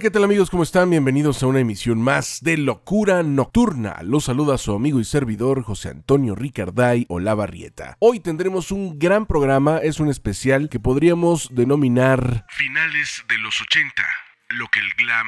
Qué tal amigos? ¿Cómo están? Bienvenidos a una emisión más de Locura Nocturna. Los saluda su amigo y servidor José Antonio Ricarday Olavarrieta. Hoy tendremos un gran programa, es un especial que podríamos denominar Finales de los 80. Lo que el glam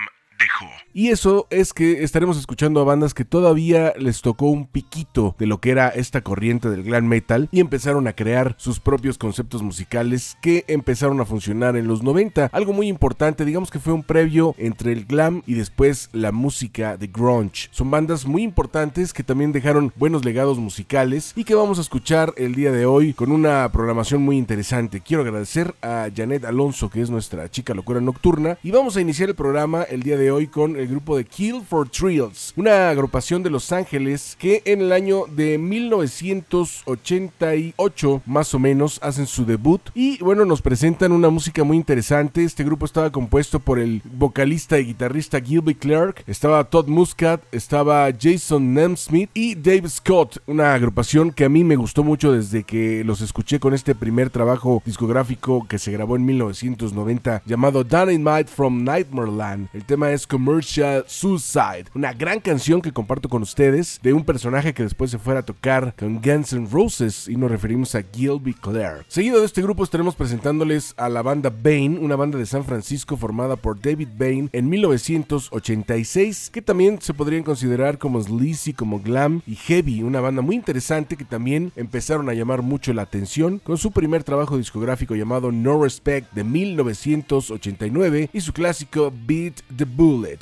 Y eso es que estaremos escuchando a bandas que todavía les tocó un piquito de lo que era esta corriente del glam metal y empezaron a crear sus propios conceptos musicales que empezaron a funcionar en los 90. Algo muy importante, digamos que fue un previo entre el glam y después la música de grunge. Son bandas muy importantes que también dejaron buenos legados musicales y que vamos a escuchar el día de hoy con una programación muy interesante. Quiero agradecer a Janet Alonso, que es nuestra chica locura nocturna, y vamos a iniciar el programa el día de hoy con el grupo de Kill for Thrills, una agrupación de Los Ángeles que en el año de 1988 más o menos hacen su debut y bueno nos presentan una música muy interesante. Este grupo estaba compuesto por el vocalista y guitarrista Gilby Clark, estaba Todd Muscat, estaba Jason Nemsmith y Dave Scott, una agrupación que a mí me gustó mucho desde que los escuché con este primer trabajo discográfico que se grabó en 1990 llamado Dynamite from Nightmareland. El tema es Commercial Suicide, una gran canción que comparto con ustedes de un personaje que después se fuera a tocar con Guns N' Roses y nos referimos a Gilby Clare. Seguido de este grupo estaremos presentándoles a la banda Bane, una banda de San Francisco formada por David Bane en 1986, que también se podrían considerar como sleazy, como glam y heavy, una banda muy interesante que también empezaron a llamar mucho la atención con su primer trabajo discográfico llamado No Respect de 1989 y su clásico Beat the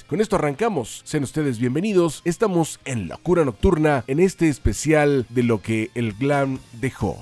Con esto arrancamos. Sean ustedes bienvenidos. Estamos en Locura Nocturna en este especial de lo que el glam dejó.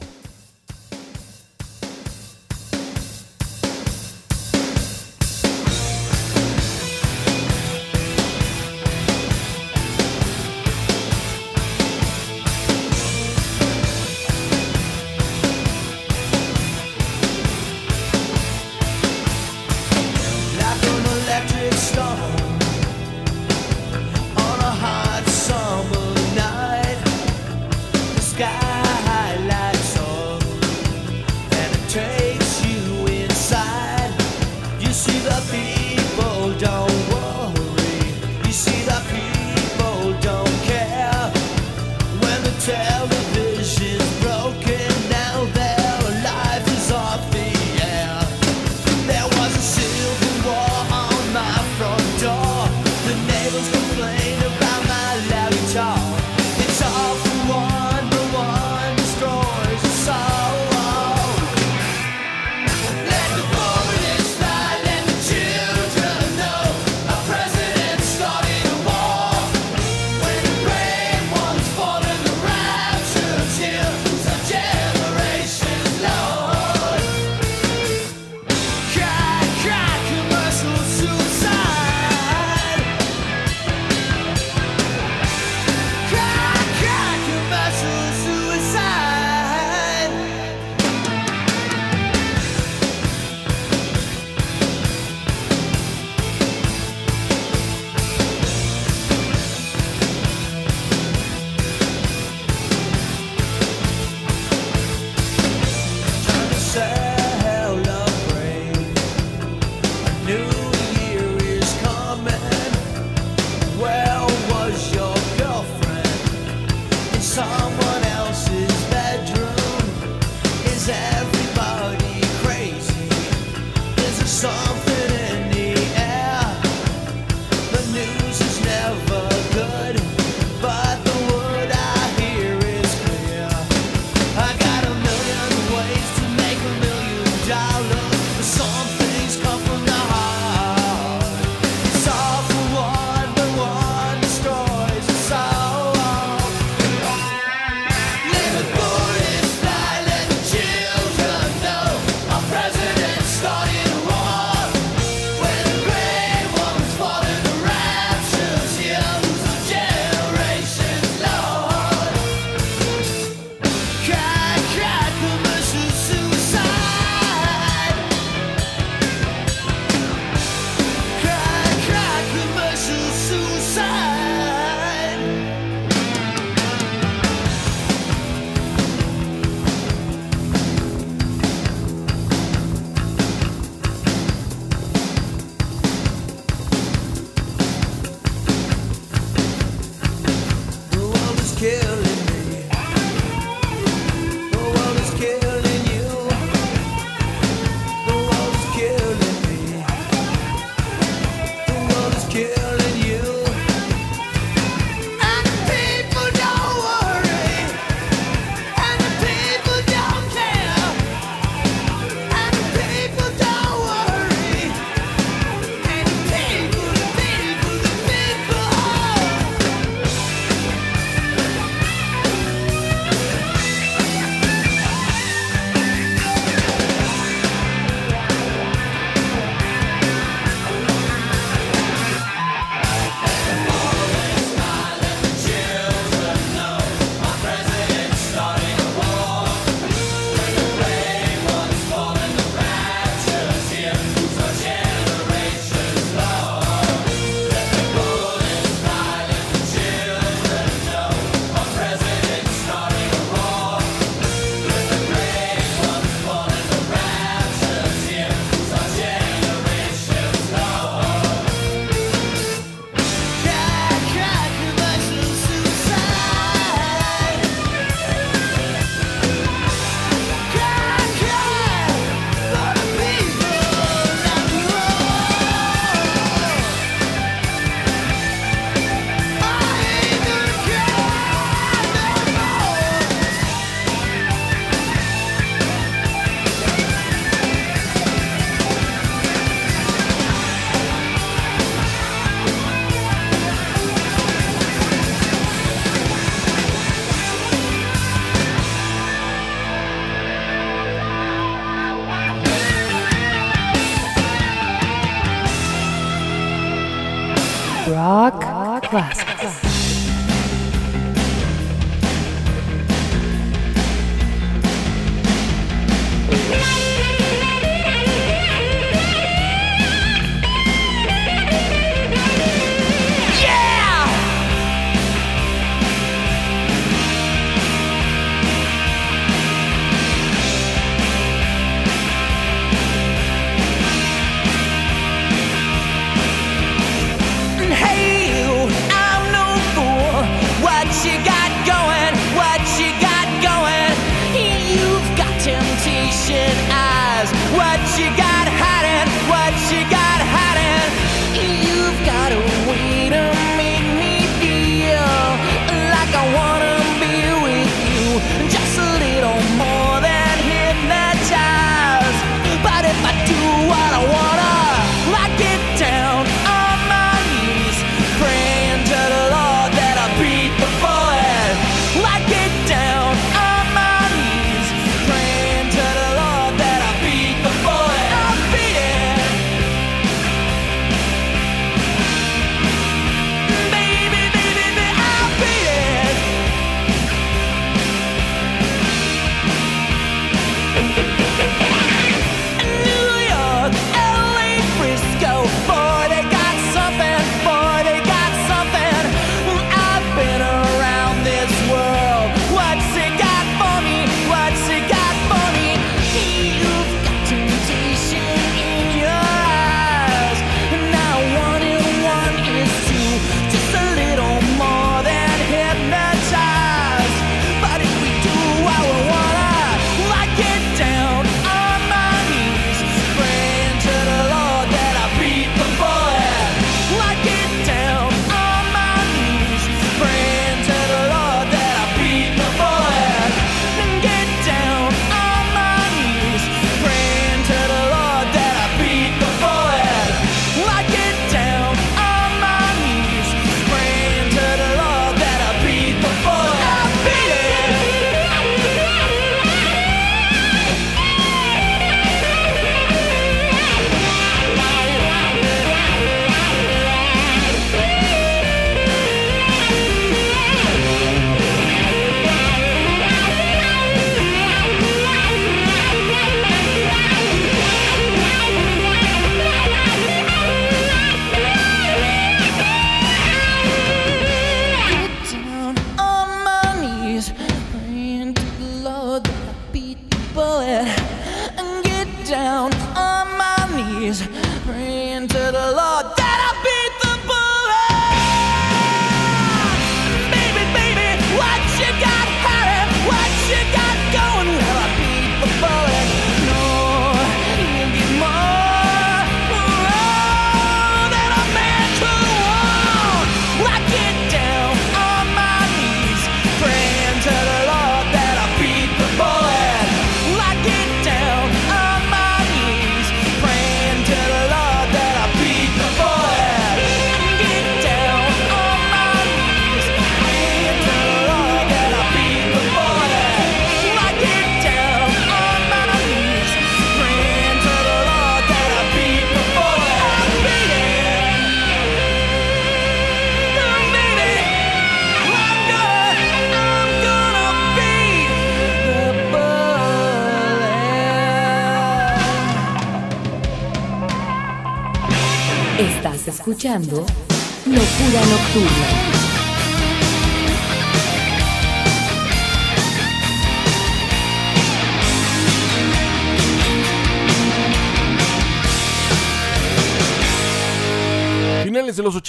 escuchando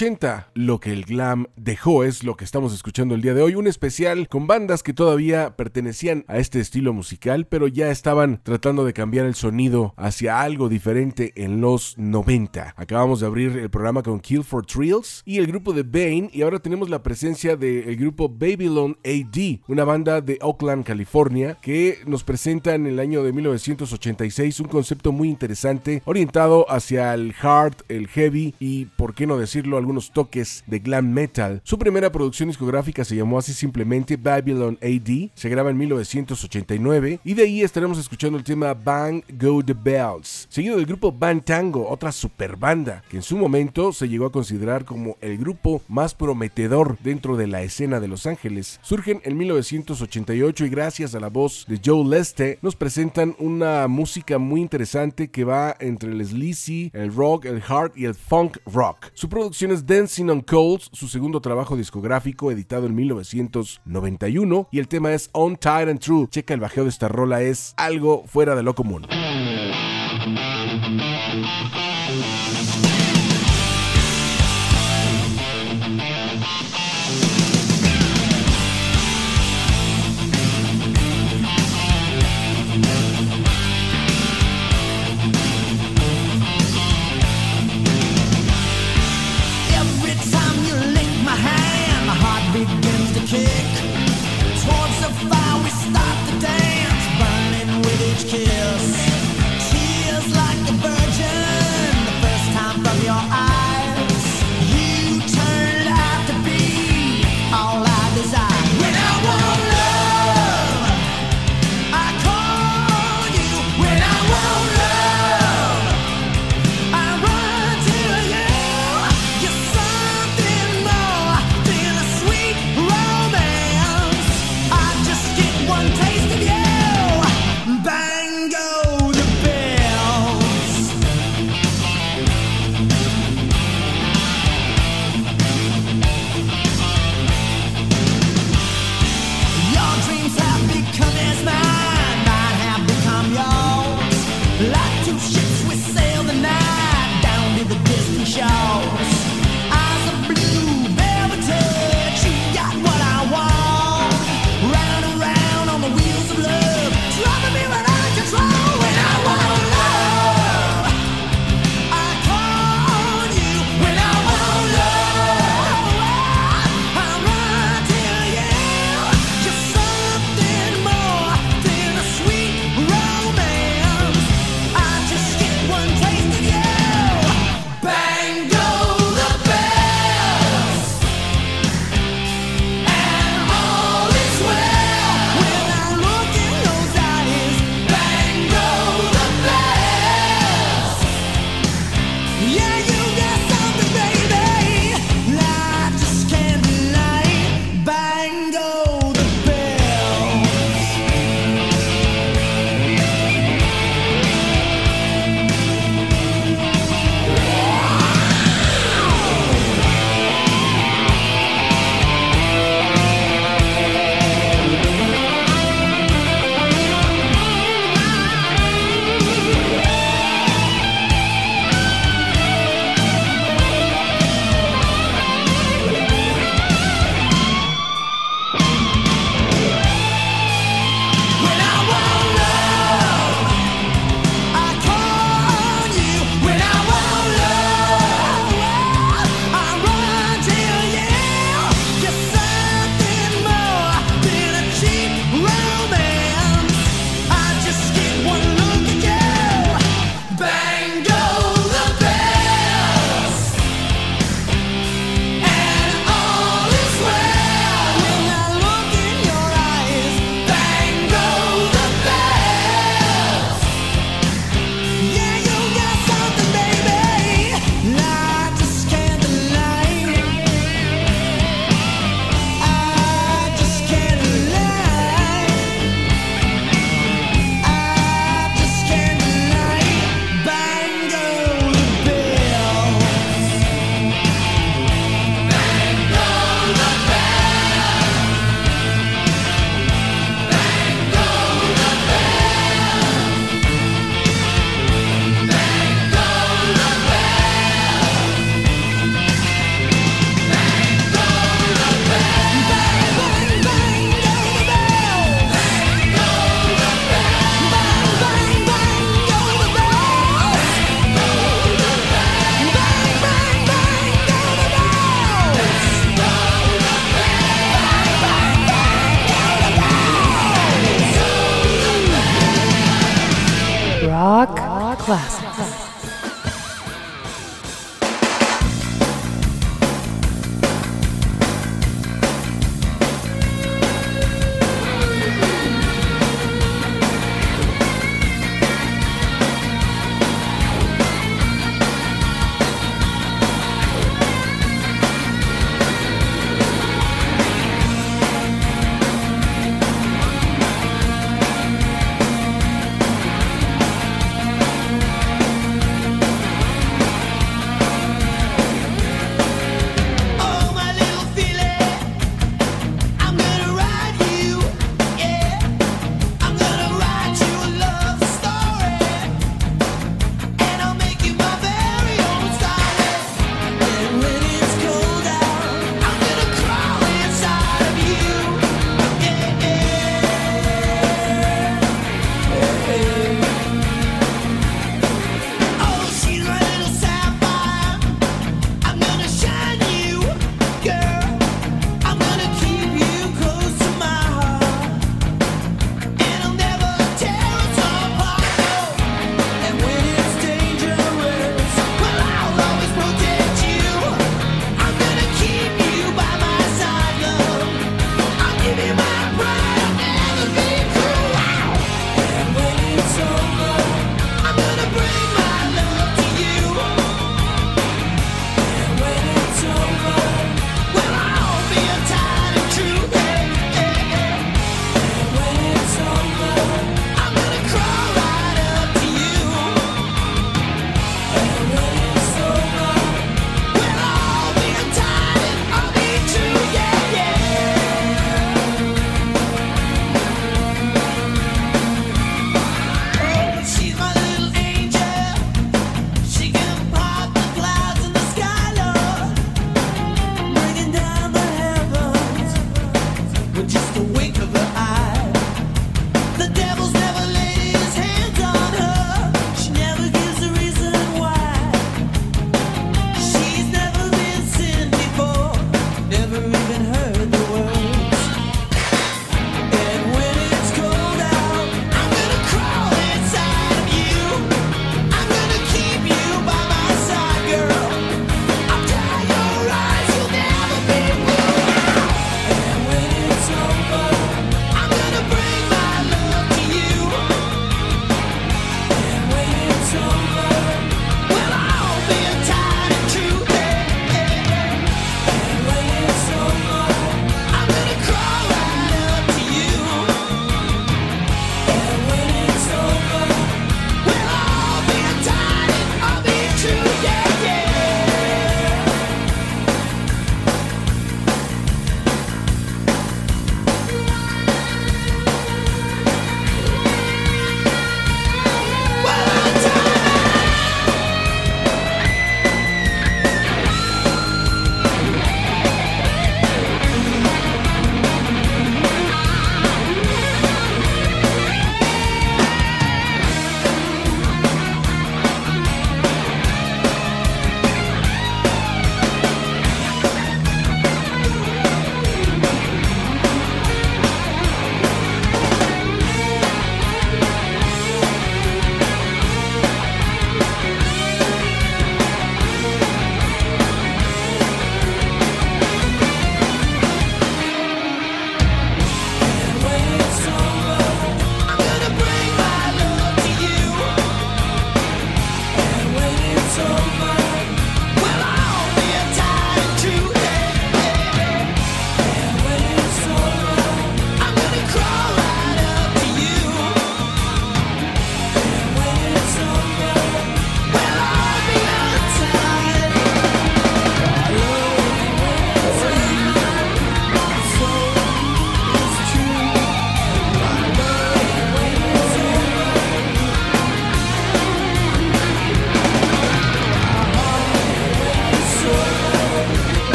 80. Lo que el glam dejó es lo que estamos escuchando el día de hoy, un especial con bandas que todavía pertenecían a este estilo musical, pero ya estaban tratando de cambiar el sonido hacia algo diferente en los 90. Acabamos de abrir el programa con Kill for Thrills y el grupo de Bane y ahora tenemos la presencia del de grupo Babylon AD, una banda de Oakland, California, que nos presenta en el año de 1986 un concepto muy interesante orientado hacia el hard, el heavy y, por qué no decirlo, algún algunos toques de glam metal. Su primera producción discográfica se llamó así simplemente Babylon AD, se graba en 1989 y de ahí estaremos escuchando el tema Bang Go The Bells, seguido del grupo Band Tango, otra super banda que en su momento se llegó a considerar como el grupo más prometedor dentro de la escena de Los Ángeles. Surgen en 1988 y gracias a la voz de Joe Leste nos presentan una música muy interesante que va entre el sleazy, el rock, el hard y el funk rock. Su producción es Dancing on Coals, su segundo trabajo discográfico editado en 1991 y el tema es On and True. Checa el bajeo de esta rola, es algo fuera de lo común.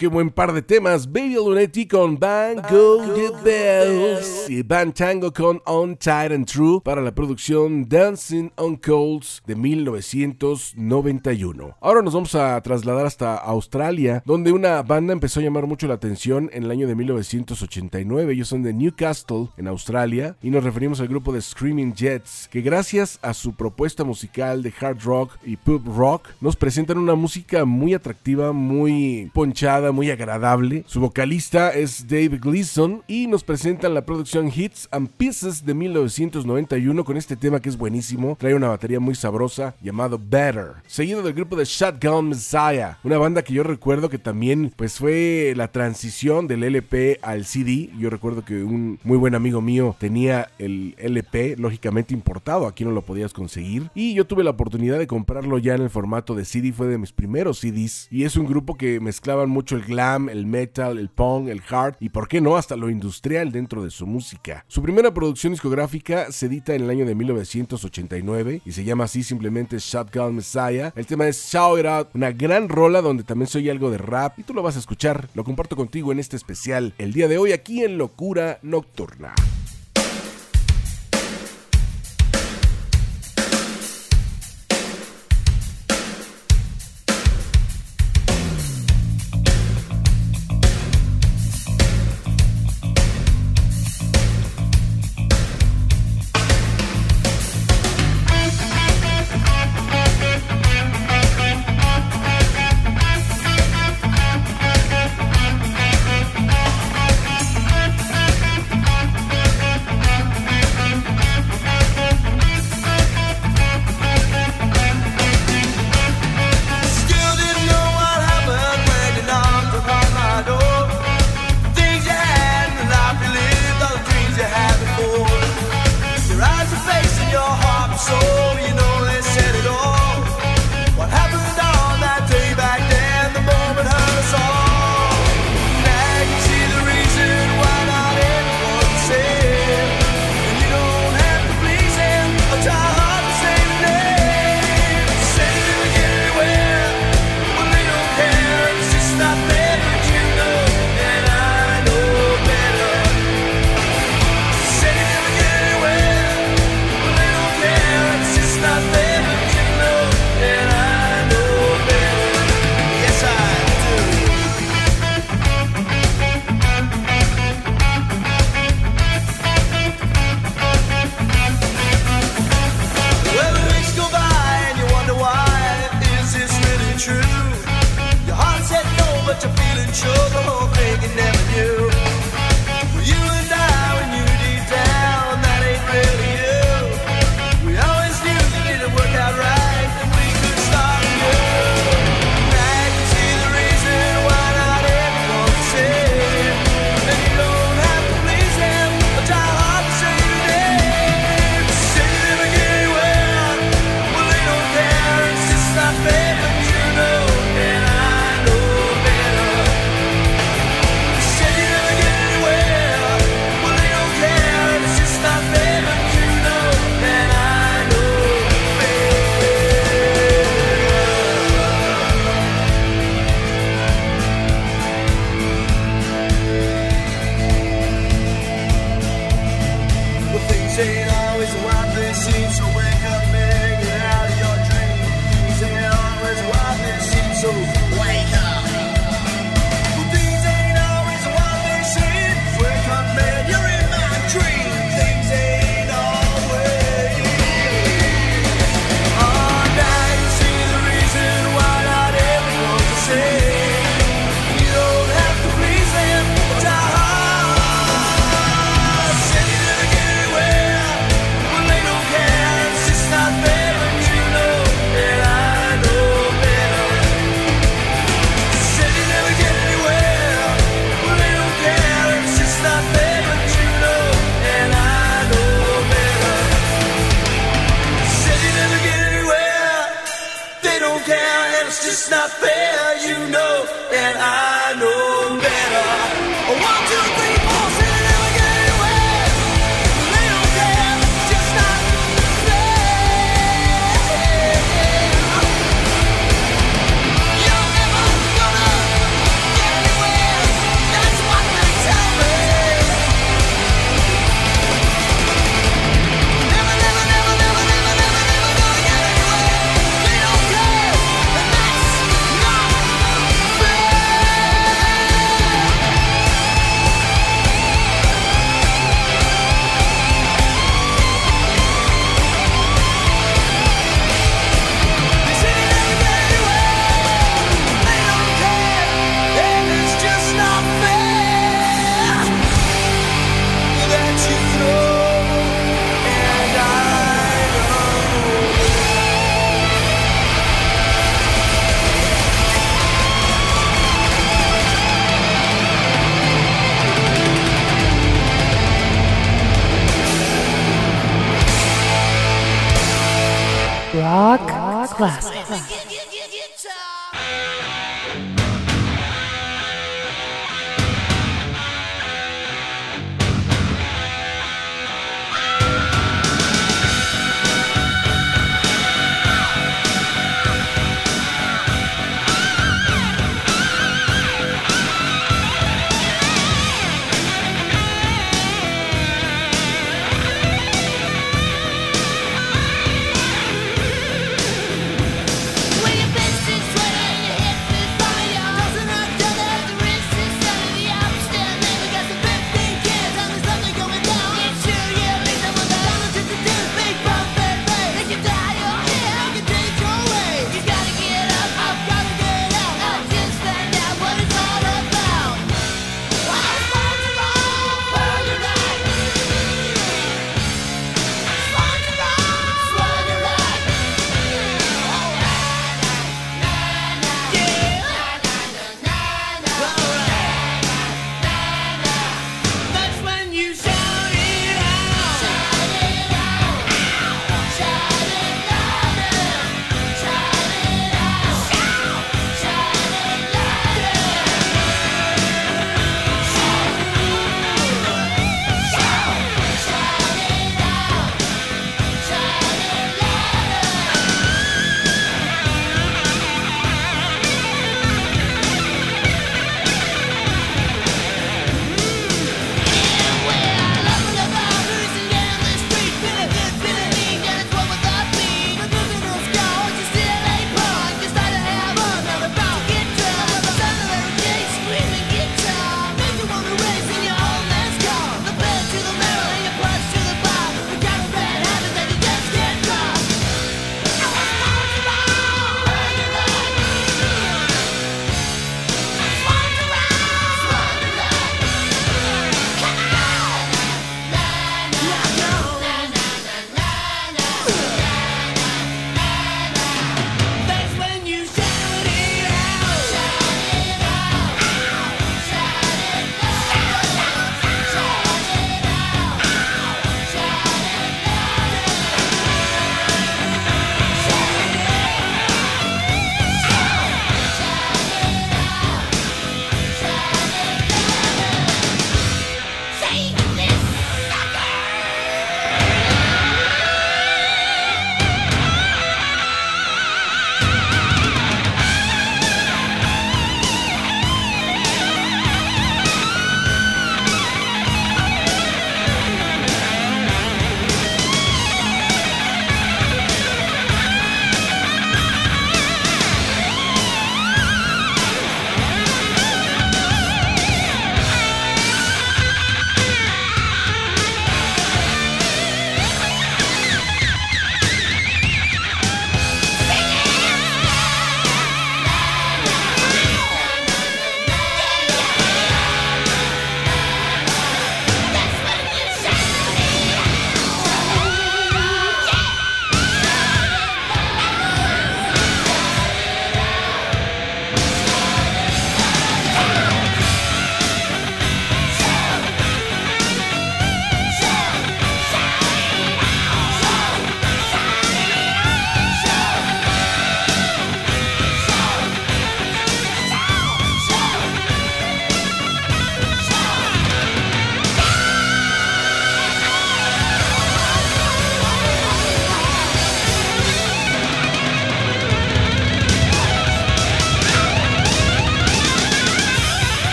Qué buen par de temas. Baby Lunetti con Bang Go the Bells y Van Tango con On Tight and True para la producción Dancing on Coals de 1991. Ahora nos vamos a trasladar hasta Australia, donde una banda empezó a llamar mucho la atención en el año de 1989. Ellos son de Newcastle, en Australia, y nos referimos al grupo de Screaming Jets, que gracias a su propuesta musical de hard rock y pop rock, nos presentan una música muy atractiva, muy ponchada, muy agradable. Su vocalista es Dave Gleason y nos presentan la producción Hits and Pieces de 1991 con este tema que es buenísimo. Trae una batería muy sabrosa llamado Better. Seguido del grupo de Shotgun Messiah, una banda que yo recuerdo que también pues fue la transición del LP al CD. Yo recuerdo que un muy buen amigo mío tenía el LP lógicamente importado, aquí no lo podías conseguir y yo tuve la oportunidad de comprarlo ya en el formato de CD, fue de mis primeros CDs y es un grupo que mezclaban mucho el glam, el metal, el punk, el hard y por qué no hasta lo industrial dentro de su música. Su primera producción discográfica se edita en el año de 1989 y se llama así simplemente Shotgun Messiah. El tema es Shout It Out, una gran rola donde también soy algo de rap y tú lo vas a escuchar. Lo comparto contigo en este especial el día de hoy aquí en Locura Nocturna.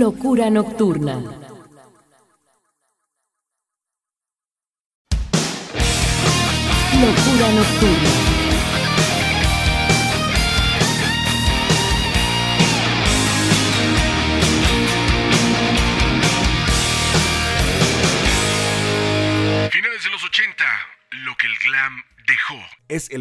Locura Nocturna.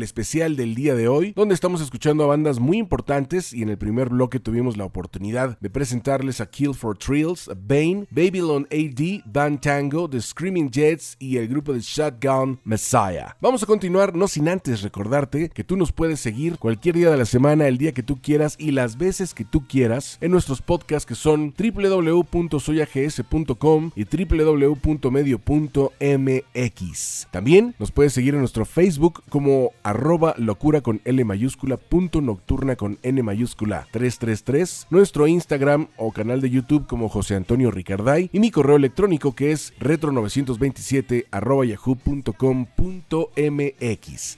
Especial del día de hoy, donde estamos escuchando a bandas muy importantes y en el primer bloque tuvimos la oportunidad de presentarles a Kill for Thrills, Bane, Babylon AD, Dan Tango, The Screaming Jets y el grupo de Shotgun Messiah. Vamos a continuar, no sin antes recordarte que tú nos puedes seguir cualquier día de la semana, el día que tú quieras y las veces que tú quieras en nuestros podcasts que son www.soyags.com y www.medio.mx. También nos puedes seguir en nuestro Facebook como arroba locura con L mayúscula punto nocturna con N mayúscula 333, nuestro Instagram o canal de YouTube como José Antonio Ricarday y mi correo electrónico que es retro927 arroba yahoo.com.mx.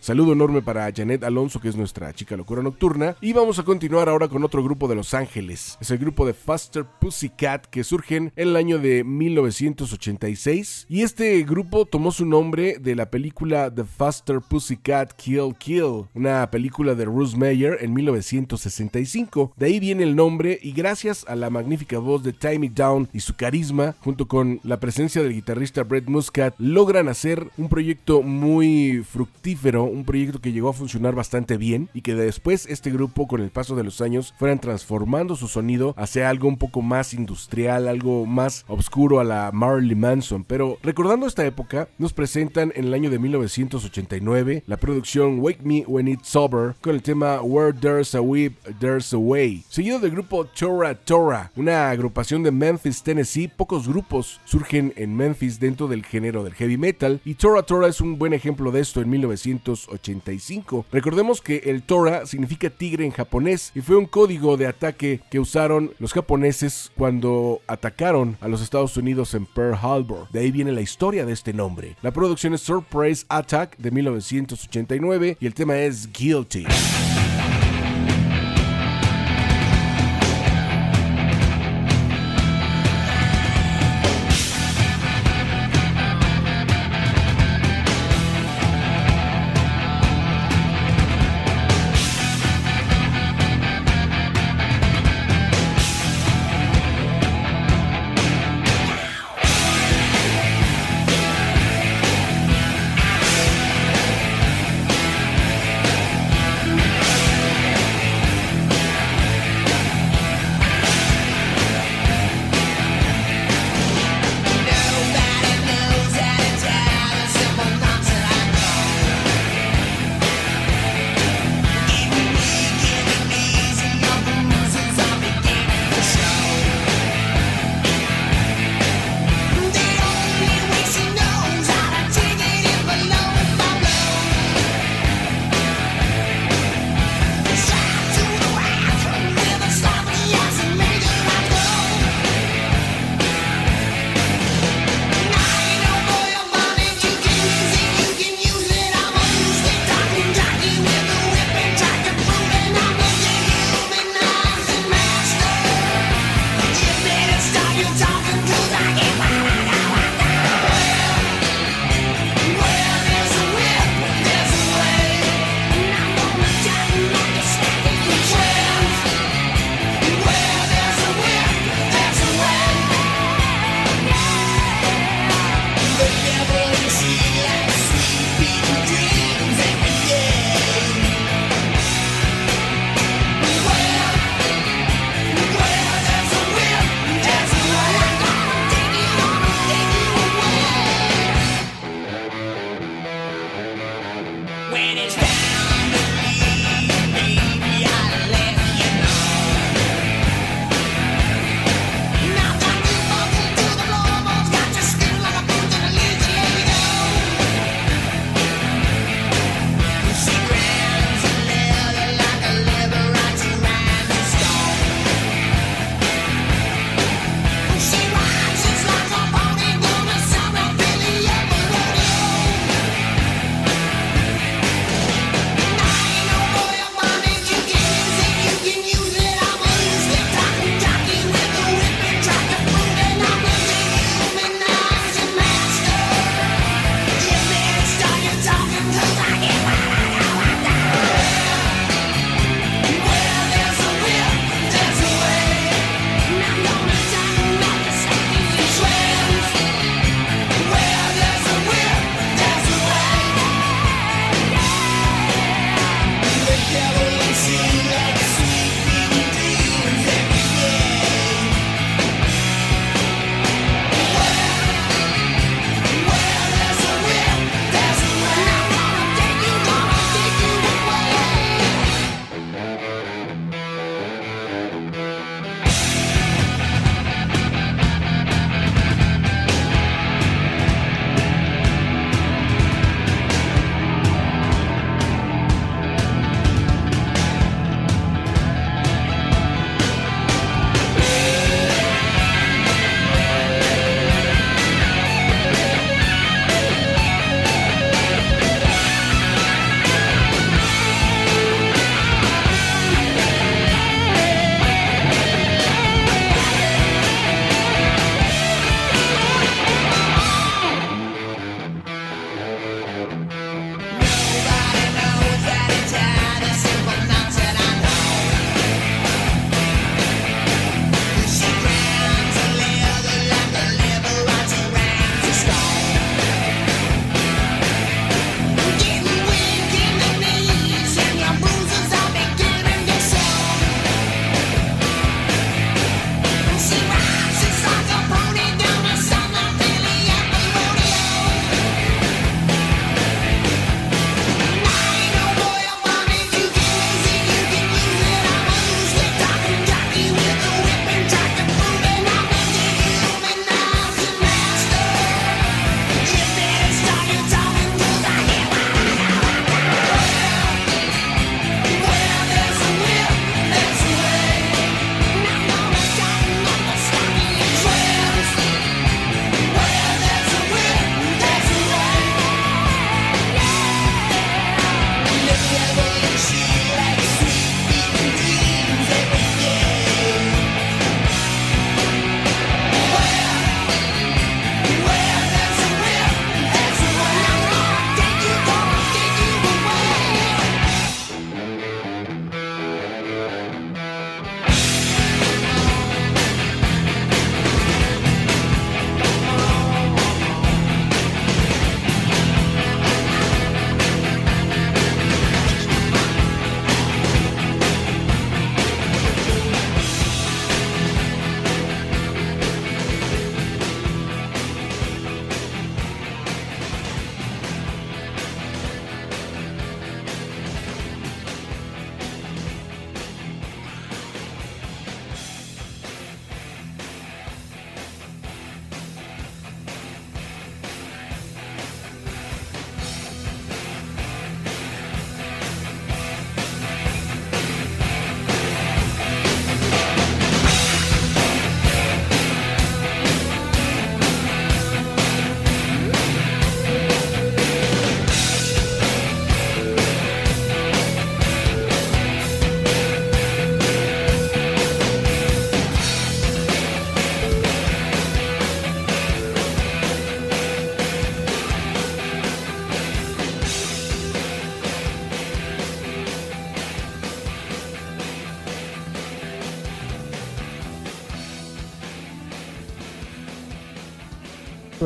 Saludo enorme para Janet Alonso que es nuestra chica locura nocturna y vamos a continuar ahora con otro grupo de Los Ángeles. Es el grupo de Faster Pussycat que surgen en el año de 1986 y este grupo tomó su nombre de la película The Faster Pussycat Kill Kill, una película de Bruce Meyer en 1965. De ahí viene el nombre y gracias a la magnífica voz de Timmy Down y su carisma, junto con la presencia del guitarrista Brett Muscat, logran hacer un proyecto muy fructífero, un proyecto que llegó a funcionar bastante bien y que después este grupo con el paso de los años fueran transformando su sonido hacia algo un poco más industrial, algo más oscuro a la Marley Manson. Pero recordando esta época, nos presentan en el año de 1989 la producción Wake Me When It's Sober con el tema Where There's a Whip, There's a Way, seguido del grupo Tora Tora, una agrupación de Memphis, Tennessee. Pocos grupos surgen en Memphis dentro del género del heavy metal y Tora Tora es un buen ejemplo de esto en 1985. Recordemos que el Tora significa tigre en japonés y fue un código de ataque que usaron los japoneses cuando atacaron a los Estados Unidos en Pearl Harbor. De ahí viene la historia de este nombre. La producción es Surprise Attack de 1989 y el tema es Guilty.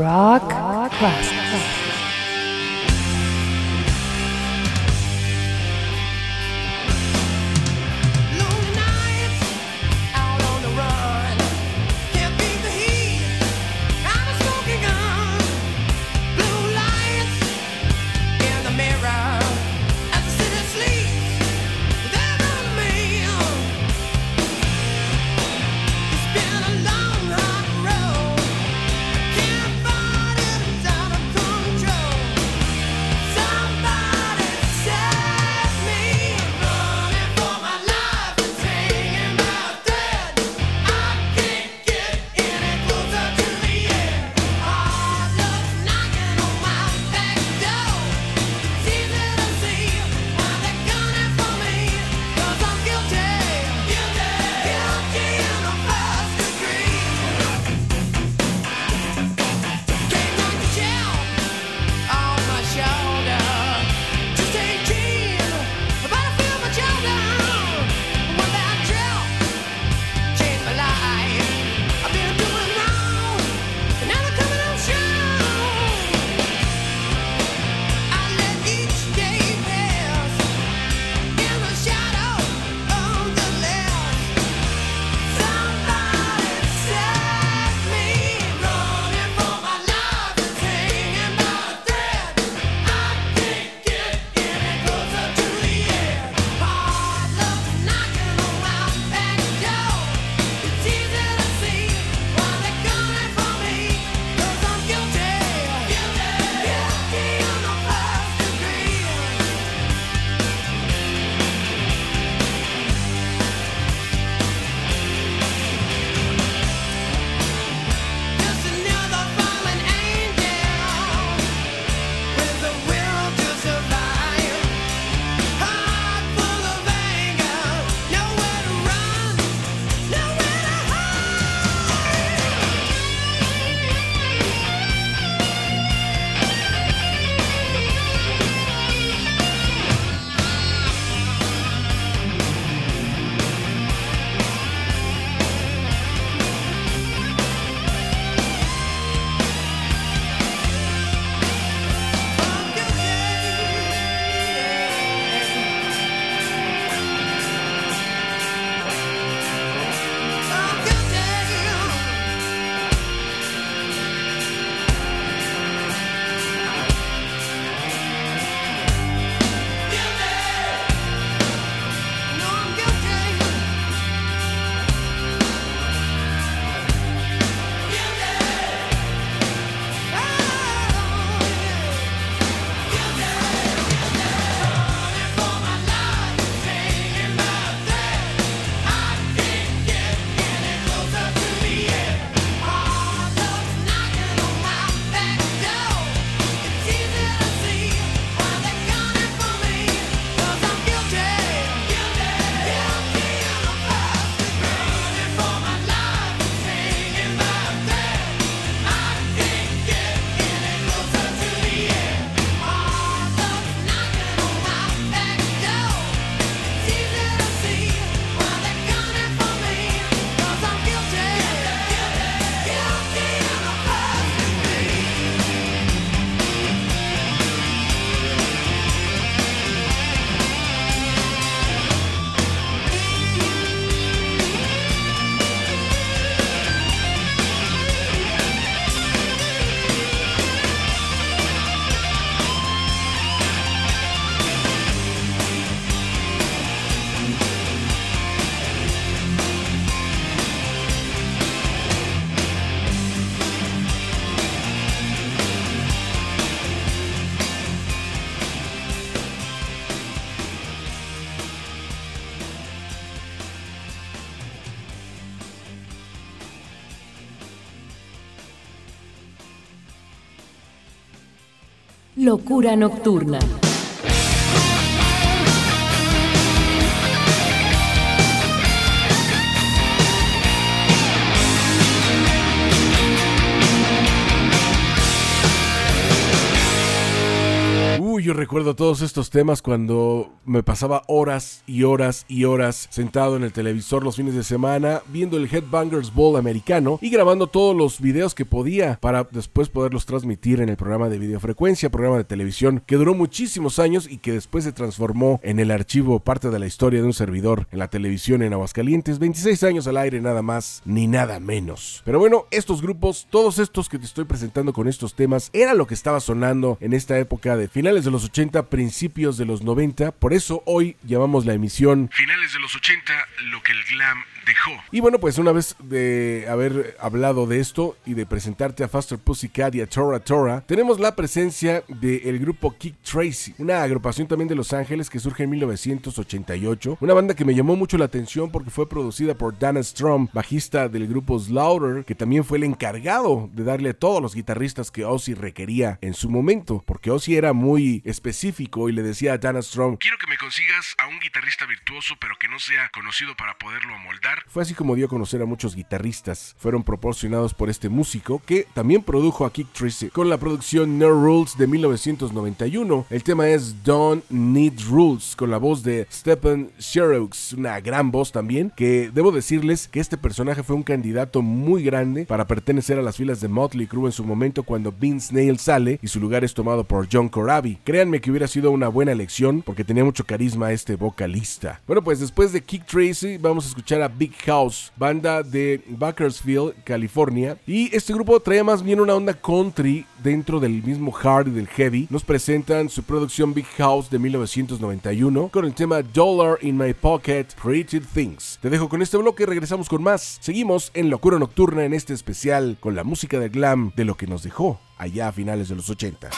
Rock Rock Classic. Locura Nocturna. Yo recuerdo todos estos temas cuando me pasaba horas y horas y horas sentado en el televisor los fines de semana viendo el Headbangers Ball americano y grabando todos los videos que podía para después poderlos transmitir en el programa de videofrecuencia, programa de televisión que duró muchísimos años y que después se transformó en el archivo parte de la historia de un servidor en la televisión en Aguascalientes, 26 años al aire nada más ni nada menos. Pero bueno, estos grupos, todos estos que te estoy presentando con estos temas, era lo que estaba sonando en esta época de finales de los 80, principios de los 90. Por eso hoy llamamos la emisión Finales de los 80, lo que el glam dejó. y bueno, pues una vez de haber hablado de esto y de presentarte a Faster Pussycat y a Tora Tora, tenemos la presencia del grupo Kick Tracy, una agrupación también de Los Ángeles que surge en 1988, una banda que me llamó mucho la atención porque fue producida por Dana Strum, bajista del grupo Slaughter, que también fue el encargado de darle a todos los guitarristas que Ozzy requería en su momento, porque Ozzy era muy específico y le decía a Dana Strum, Quiero que me consigas a un guitarrista virtuoso, pero que no sea conocido para poderlo amoldar. Fue así como dio a conocer a muchos guitarristas. Fueron proporcionados por este músico que también produjo a Kick Tracy con la producción No Rules de 1991. El tema es Don't Need Rules con la voz de Stephen Sherrocks, una gran voz también, que debo decirles que este personaje fue un candidato muy grande para pertenecer a las filas de Motley Crue en su momento cuando Vince Nail sale y su lugar es tomado por John Corabi. Créanme que hubiera sido una buena elección porque tenía mucho carisma este vocalista. Bueno, pues después de Kick Tracy vamos a escuchar a Big House, banda de Bakersfield, California. Y este grupo trae más bien una onda country dentro del mismo hard y del heavy. Nos presentan su producción Big House de 1991 con el tema Dollar in My Pocket, Pretty Things. Te dejo con este bloque y regresamos con más. Seguimos en Locura Nocturna en este especial con la música del glam de lo que nos dejó allá a finales de los 80.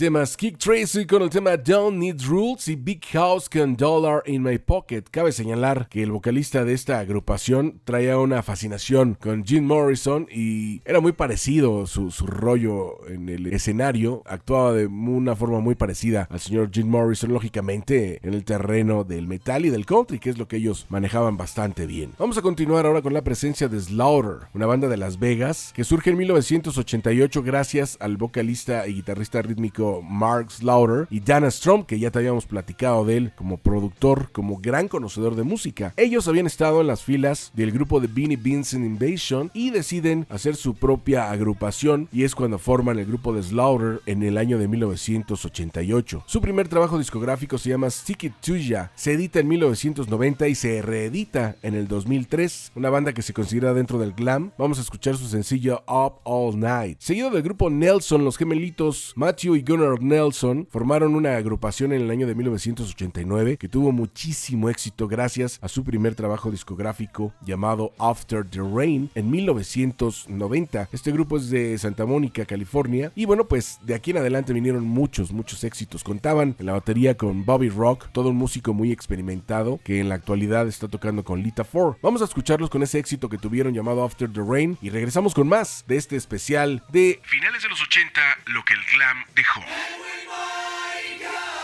temas Kick Tracy con el tema Don't Need Rules y Big House con Dollar in My Pocket. Cabe señalar que el vocalista de esta agrupación traía una fascinación con Jim Morrison y era muy parecido su, su rollo en el escenario. Actuaba de una forma muy parecida al señor Jim Morrison, lógicamente en el terreno del metal y del country, que es lo que ellos manejaban bastante bien. Vamos a continuar ahora con la presencia de Slaughter, una banda de Las Vegas que surge en 1988 gracias al vocalista y guitarrista rítmico Mark Slaughter, y Dana Strom, que ya te habíamos platicado de él como productor, como gran conocedor de música. Ellos habían estado en las filas del grupo de Beanie Vincent Invasion y deciden hacer su propia agrupación y es cuando forman el grupo de Slaughter en el año de 1988. Su primer trabajo discográfico se llama Stick It To Ya, se edita en 1990 y se reedita en el 2003, una banda que se considera dentro del glam. Vamos a escuchar su sencillo Up All Night. Seguido del grupo Nelson, los gemelitos Matthew y Gunnar Nelson formaron una agrupación en el año de 1989 que tuvo muchísimo éxito gracias a su primer trabajo discográfico llamado After the Rain en 1990. Este grupo es de Santa Mónica, California y bueno, pues de aquí en adelante vinieron muchos, muchos éxitos. Contaban en la batería con Bobby Rock, todo un músico muy experimentado que en la actualidad está tocando con Lita Ford. Vamos a escucharlos con ese éxito que tuvieron llamado After the Rain y regresamos con más de este especial de Finales de los 80, lo que el glam dejó. and we might go.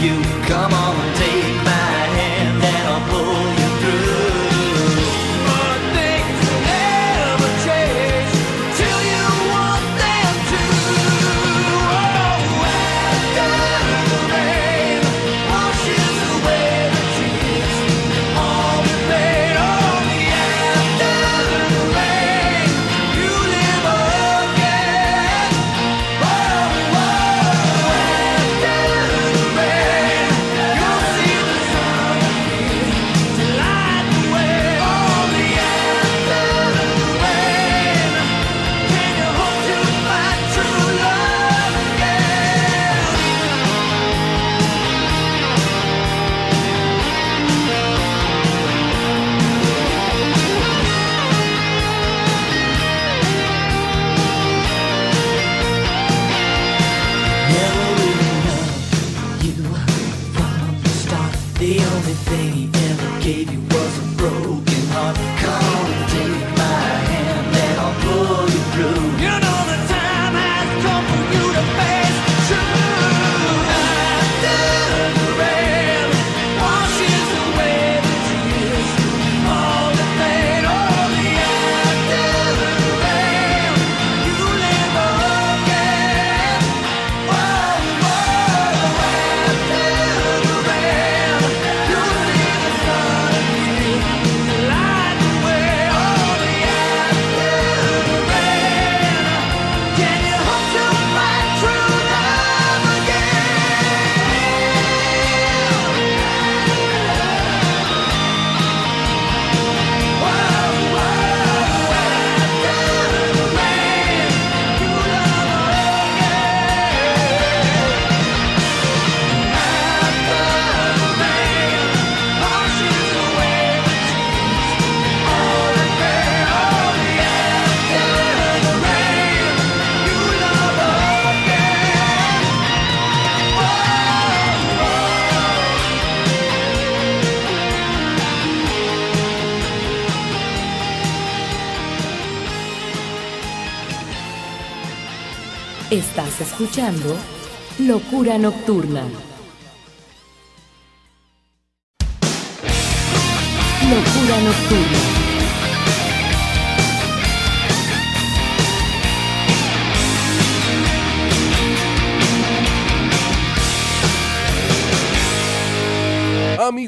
you. escuchando Locura Nocturna. Locura Nocturna.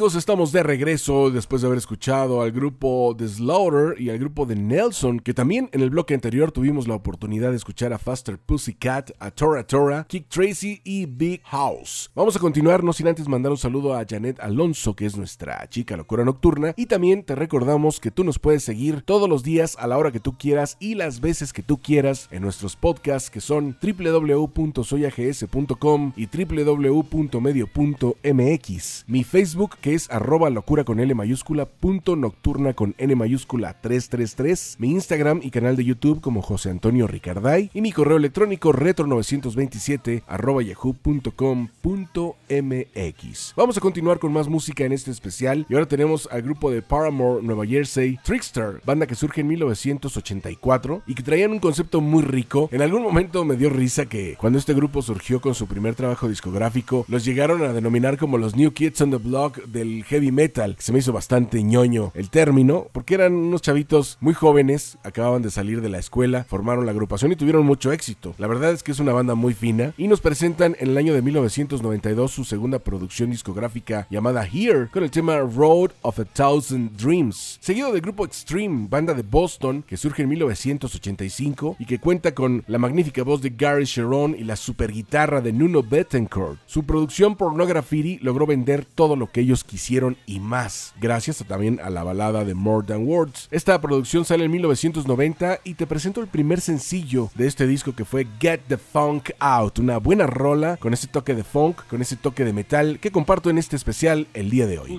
estamos de regreso después de haber escuchado al grupo de Slaughter y al grupo de Nelson, que también en el bloque anterior tuvimos la oportunidad de escuchar a Faster Pussycat, a Tora Tora, Kick Tracy y Big House. Vamos a continuar, no sin antes mandar un saludo a Janet Alonso, que es nuestra chica locura nocturna, y también te recordamos que tú nos puedes seguir todos los días a la hora que tú quieras y las veces que tú quieras en nuestros podcasts que son www.soyags.com y www.medio.mx. Mi Facebook que es arroba locura con L mayúscula, punto nocturna con N mayúscula 333, mi Instagram y canal de YouTube como José Antonio Ricarday y mi correo electrónico retro927 arroba yahoo.com.mx. Vamos a continuar con más música en este especial y ahora tenemos al grupo de Paramore Nueva Jersey, Trickster, banda que surge en 1984 y que traían un concepto muy rico. En algún momento me dio risa que cuando este grupo surgió con su primer trabajo discográfico, los llegaron a denominar como los New Kids on the Block del heavy metal, que se me hizo bastante ñoño el término, porque eran unos chavitos muy jóvenes, acababan de salir de la escuela, formaron la agrupación y tuvieron mucho éxito. La verdad es que es una banda muy fina y nos presentan en el año de 1992 su segunda producción discográfica llamada Here, con el tema Road of a Thousand Dreams, seguido del grupo Extreme, banda de Boston que surge en 1985 y que cuenta con la magnífica voz de Gary Sharon y la super guitarra de Nuno Bettencourt. Su producción por No Graffiti logró vender todo lo que ellos quisieron y más, gracias también a la balada de More Than Words. Esta producción sale en 1990 y te presento el primer sencillo de este disco que fue Get the Funk Out, una buena rola con ese toque de funk, con ese toque de metal que comparto en este especial el día de hoy.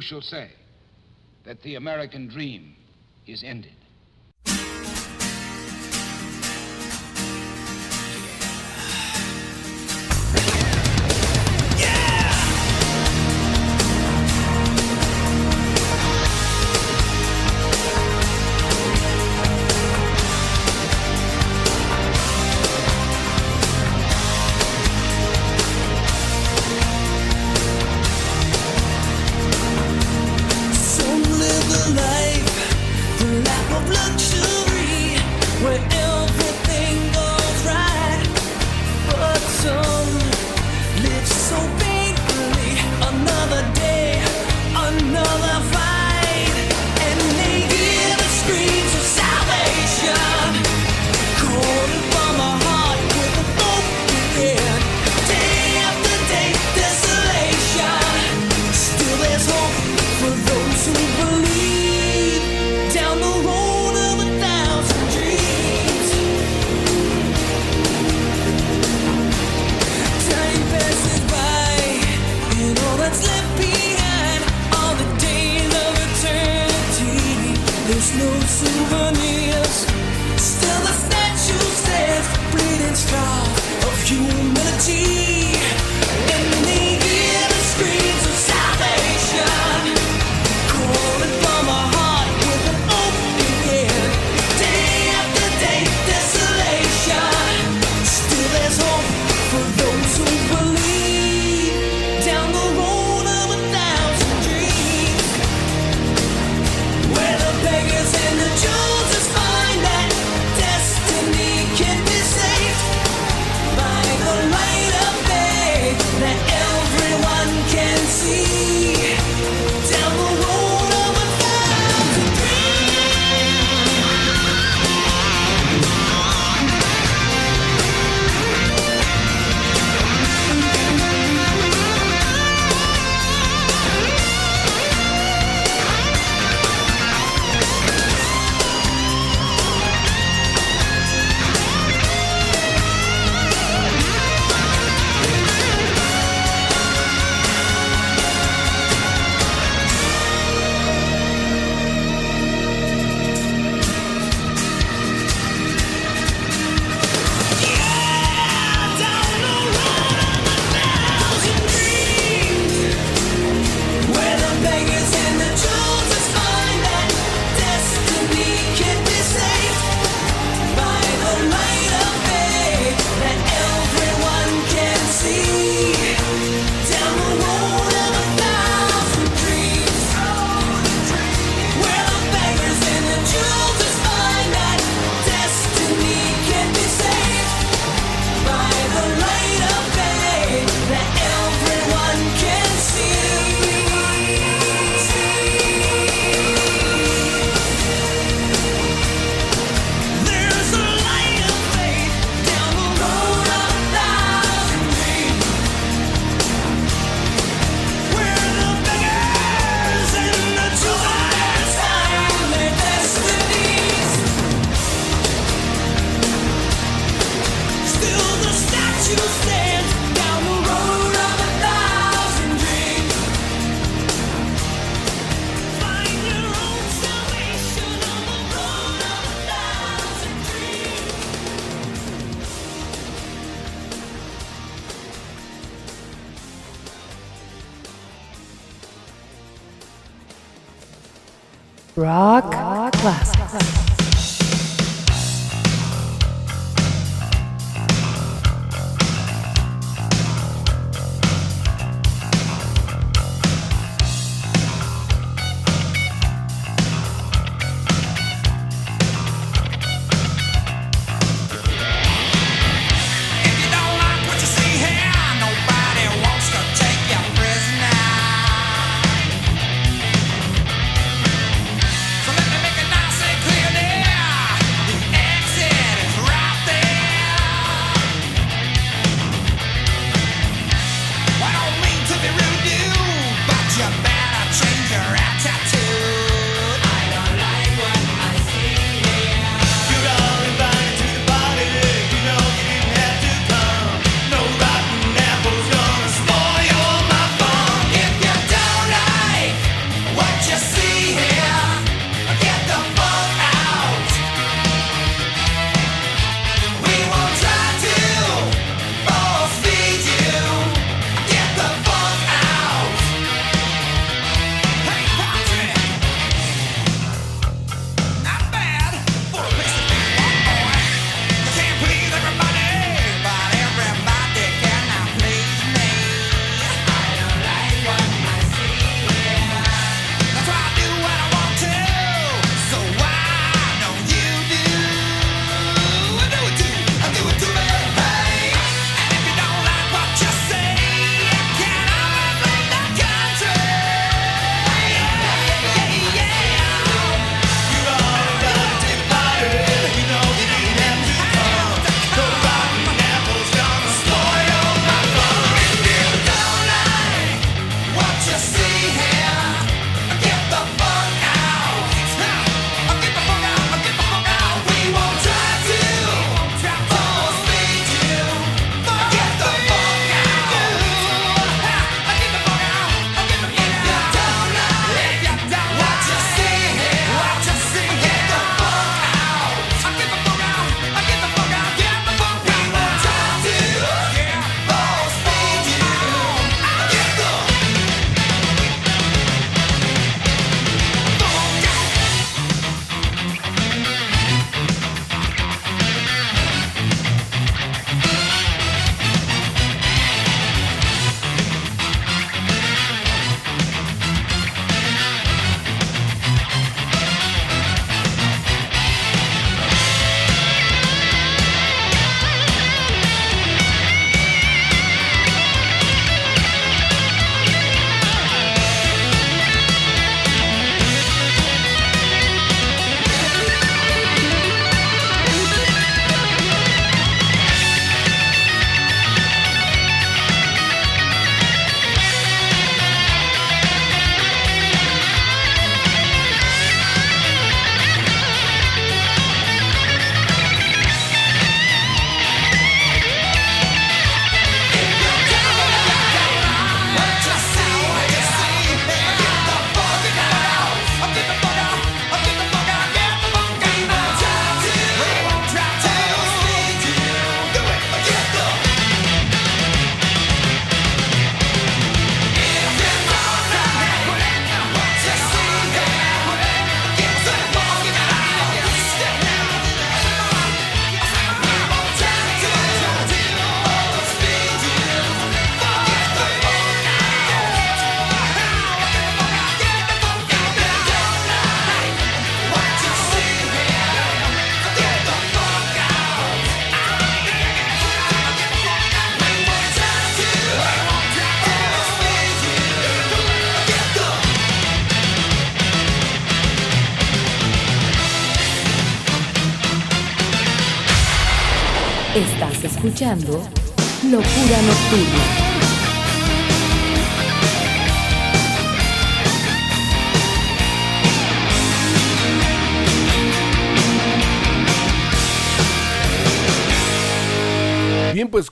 Estás escuchando Locura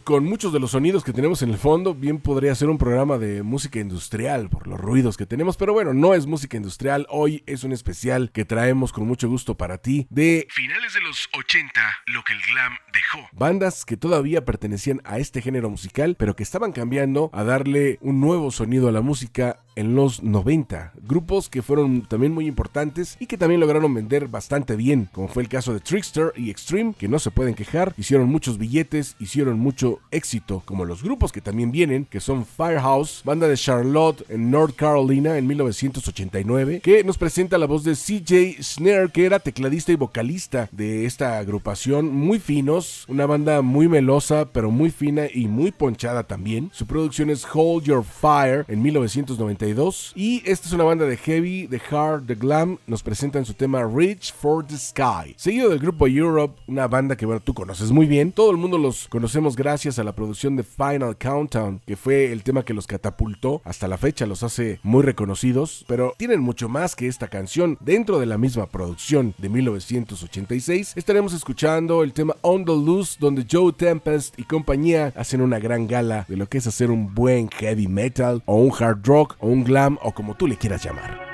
con muchos de los sonidos que tenemos en el fondo, bien podría ser un programa de música industrial por los ruidos que tenemos, pero bueno, no es música industrial, hoy es un especial que traemos con mucho gusto para ti de Finales de los 80, lo que el glam dejó. bandas que todavía pertenecían a este género musical, pero que estaban cambiando a darle un nuevo sonido a la música en los 90. Grupos que fueron también muy importantes y que también lograron vender bastante bien, como fue el caso de Trickster y Extreme, que no se pueden quejar, hicieron muchos billetes, hicieron mucho éxito, como los grupos que también vienen, que son Firehouse, banda de Charlotte en North Carolina en 1989, que nos presenta la voz de CJ Snare, que era tecladista y vocalista de esta agrupación, muy finos, una banda muy melosa, pero muy fina y muy ponchada también. Su producción es Hold Your Fire en 1992 y esta es una banda de heavy, de hard, de glam, nos presentan su tema Reach for the Sky, seguido del grupo Europe, una banda que bueno, tú conoces muy bien, todo el mundo los conocemos gracias a la producción de Final Countdown, que fue el tema que los catapultó hasta la fecha, los hace muy reconocidos, pero tienen mucho más que esta canción dentro de la misma producción de 1986. Estaremos escuchando el tema On the Loose, donde Joe Tempest y compañía hacen una gran gala de lo que es hacer un buen heavy metal, o un hard rock, o un glam, o como tú le quieras llamar.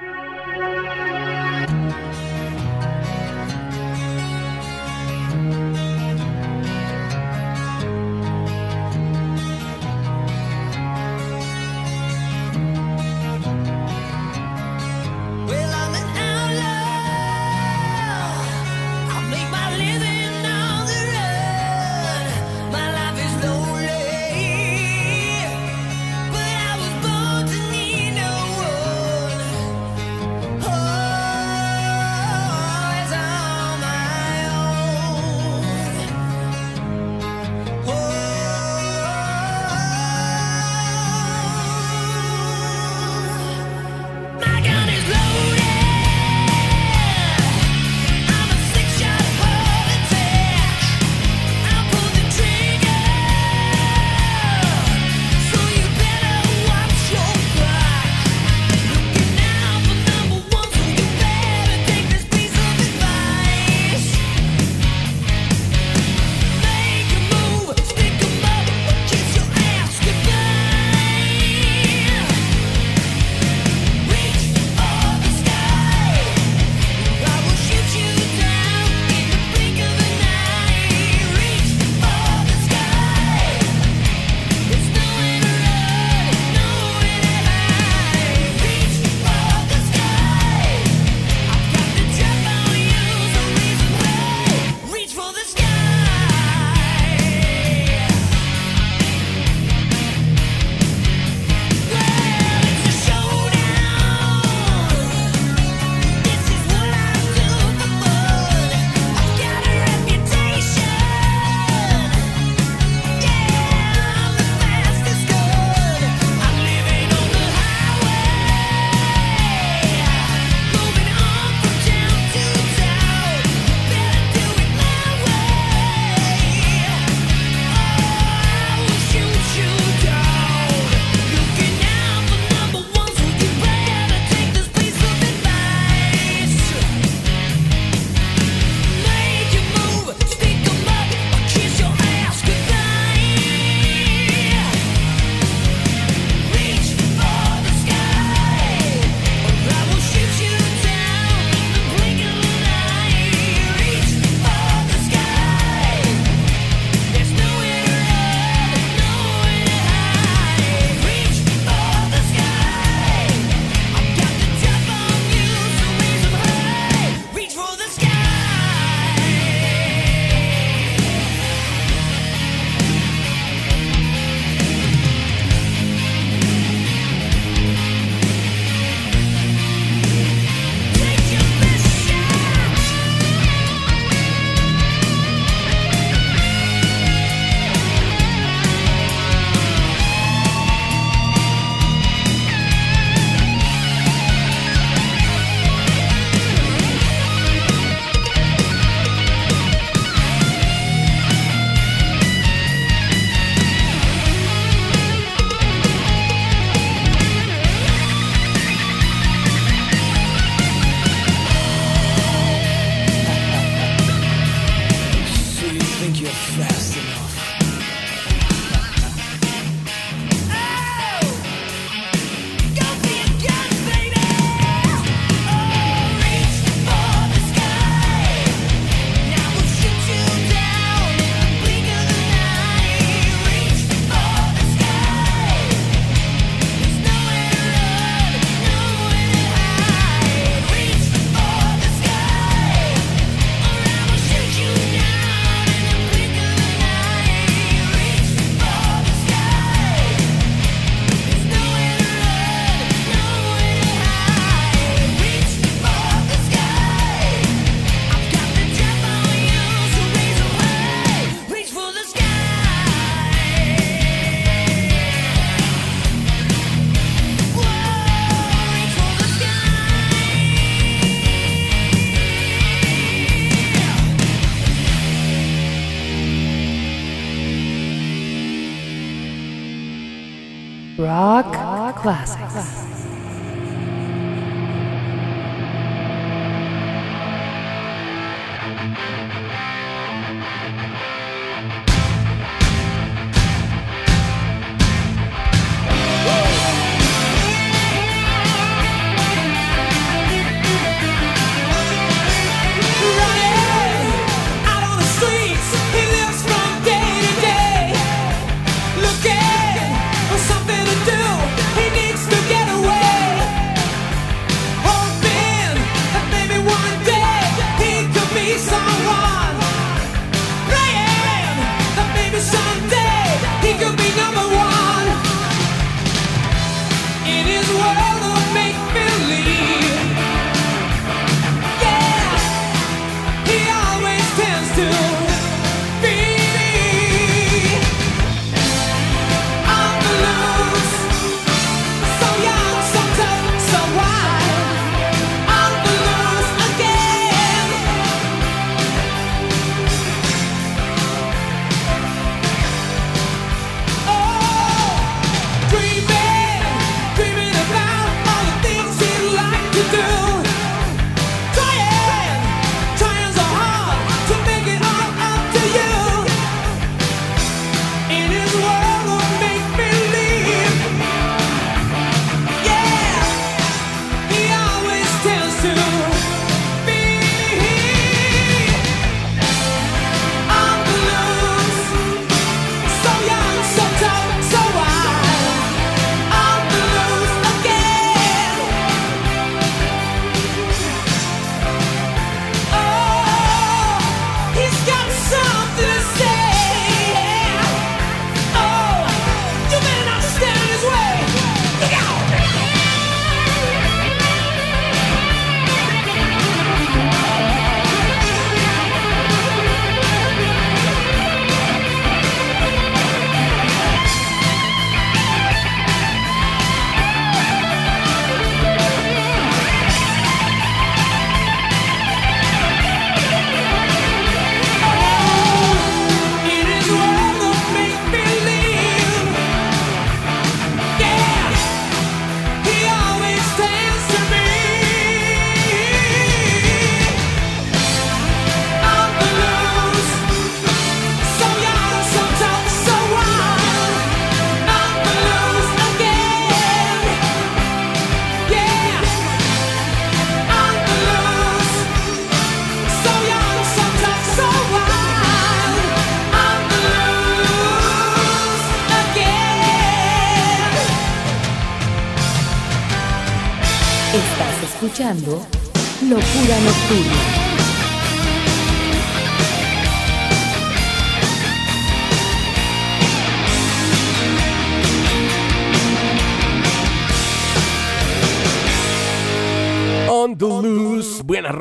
Classics.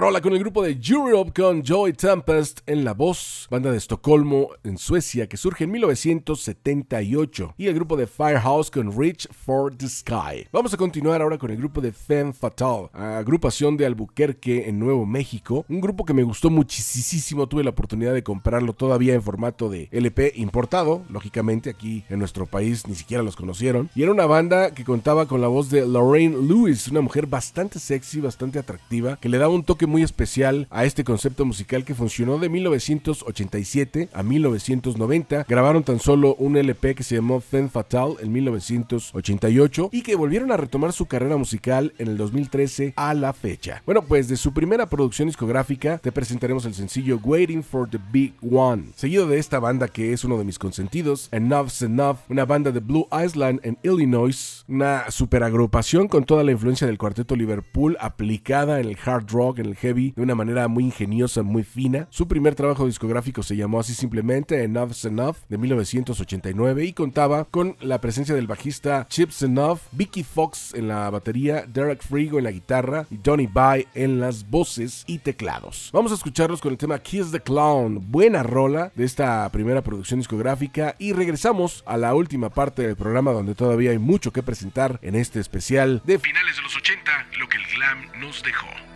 Rola con el grupo de Europe con Joy Tempest en la voz, banda de Estocolmo en Suecia que surge en 1978 y el grupo de Firehouse con Reach for the Sky. Vamos a continuar ahora con el grupo de Femme Fatale, agrupación de Albuquerque en Nuevo México, un grupo que me gustó muchísimo, tuve la oportunidad de comprarlo todavía en formato de LP importado, lógicamente aquí en nuestro país ni siquiera los conocieron, y era una banda que contaba con la voz de Lorraine Lewis, una mujer bastante sexy, bastante atractiva, que le daba un toque muy especial a este concepto musical que funcionó de 1987 a 1990. Grabaron tan solo un LP que se llamó Femme Fatale en 1988 y que volvieron a retomar su carrera musical en el 2013 a la fecha. Bueno, pues de su primera producción discográfica te presentaremos el sencillo Waiting for the Big One, seguido de esta banda que es uno de mis consentidos, Enough's Enough, una banda de Blue Island en Illinois, una super agrupación con toda la influencia del cuarteto Liverpool aplicada en el hard rock, en el heavy, de una manera muy ingeniosa, muy fina. Su primer trabajo discográfico se llamó así simplemente Enough's Enough de 1989 y contaba con la presencia del bajista Chips Enough, Vicky Fox en la batería, Derek Frigo en la guitarra y Donny Bye en las voces y teclados. Vamos a escucharlos con el tema Kiss the Clown, buena rola de esta primera producción discográfica y regresamos a la última parte del programa donde todavía hay mucho que presentar en este especial de Finales de los 80, lo que el glam nos dejó.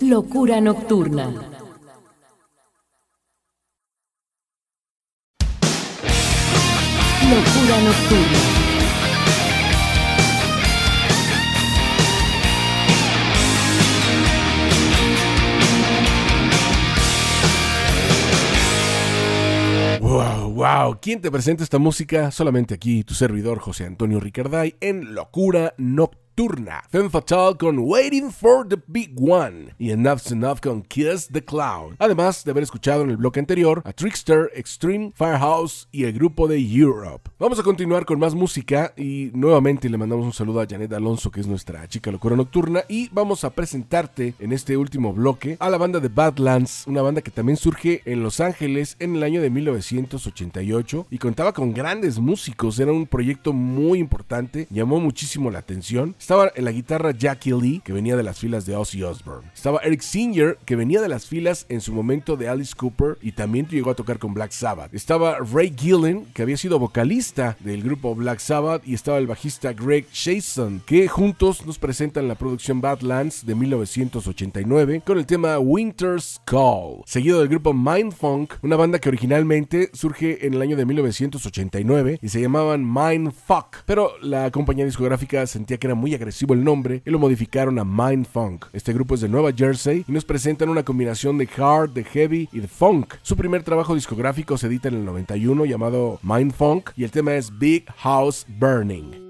Locura Nocturna. Locura Nocturna. Wow, wow. ¿Quién te presenta esta música? Solamente aquí, tu servidor José Antonio Ricarday en Locura Nocturna. Femme Fatale con Waiting for the Big One y Enough's Enough con Kiss the Clown. Además de haber escuchado en el bloque anterior a Trickster, Extreme, Firehouse y el grupo de Europe. Vamos a continuar con más música y nuevamente le mandamos un saludo a Janet Alonso, que es nuestra chica locura nocturna, y vamos a presentarte en este último bloque a la banda de Badlands, una banda que también surge en Los Ángeles en el año de 1988 y contaba con grandes músicos, era un proyecto muy importante, llamó muchísimo la atención. Estaba en la guitarra Jackie Lee, que venía de las filas de Ozzy Osbourne. Estaba Eric Singer, que venía de las filas en su momento de Alice Cooper y también llegó a tocar con Black Sabbath. Estaba Ray Gillen, que había sido vocalista del grupo Black Sabbath, y estaba el bajista Greg Chason, que juntos nos presentan la producción Badlands de 1989 con el tema Winter's Call, seguido del grupo Mindfunk, una banda que originalmente surge en el año de 1989 y se llamaban Mindfuck, pero la compañía discográfica sentía que era muy agresivo el nombre y lo modificaron a Mind Funk. Este grupo es de Nueva Jersey y nos presentan una combinación de hard, de heavy y de funk. Su primer trabajo discográfico se edita en el 91 llamado Mind Funk y el tema es Big House Burning.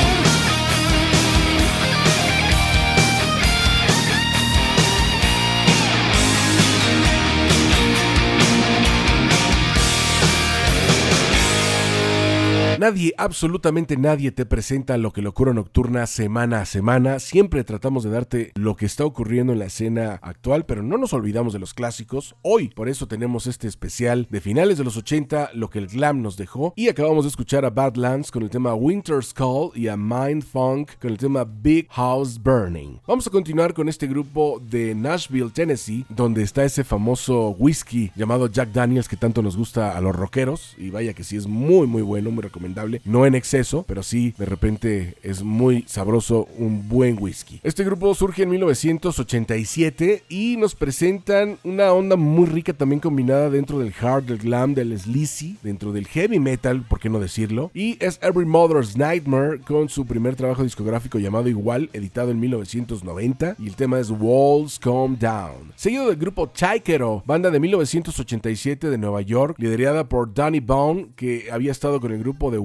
Absolutamente nadie te presenta lo que locura nocturna semana a semana. Siempre tratamos de darte lo que está ocurriendo en la escena actual, pero no nos olvidamos de los clásicos. Hoy, por eso tenemos este especial de finales de los 80, lo que el glam nos dejó. Y acabamos de escuchar a Badlands con el tema Winter's Call y a Mind Funk con el tema Big House Burning. Vamos a continuar con este grupo de Nashville, Tennessee, donde está ese famoso whisky llamado Jack Daniels que tanto nos gusta a los rockeros. Y vaya que sí es muy, muy bueno, muy recomendable no en exceso, pero sí de repente es muy sabroso un buen whisky. Este grupo surge en 1987 y nos presentan una onda muy rica también combinada dentro del hard, del glam, del sleazy, dentro del heavy metal, por qué no decirlo. Y es Every Mother's Nightmare con su primer trabajo discográfico llamado igual, editado en 1990 y el tema es Walls Come Down. Seguido del grupo Chaikero, banda de 1987 de Nueva York, liderada por Danny Bone, que había estado con el grupo de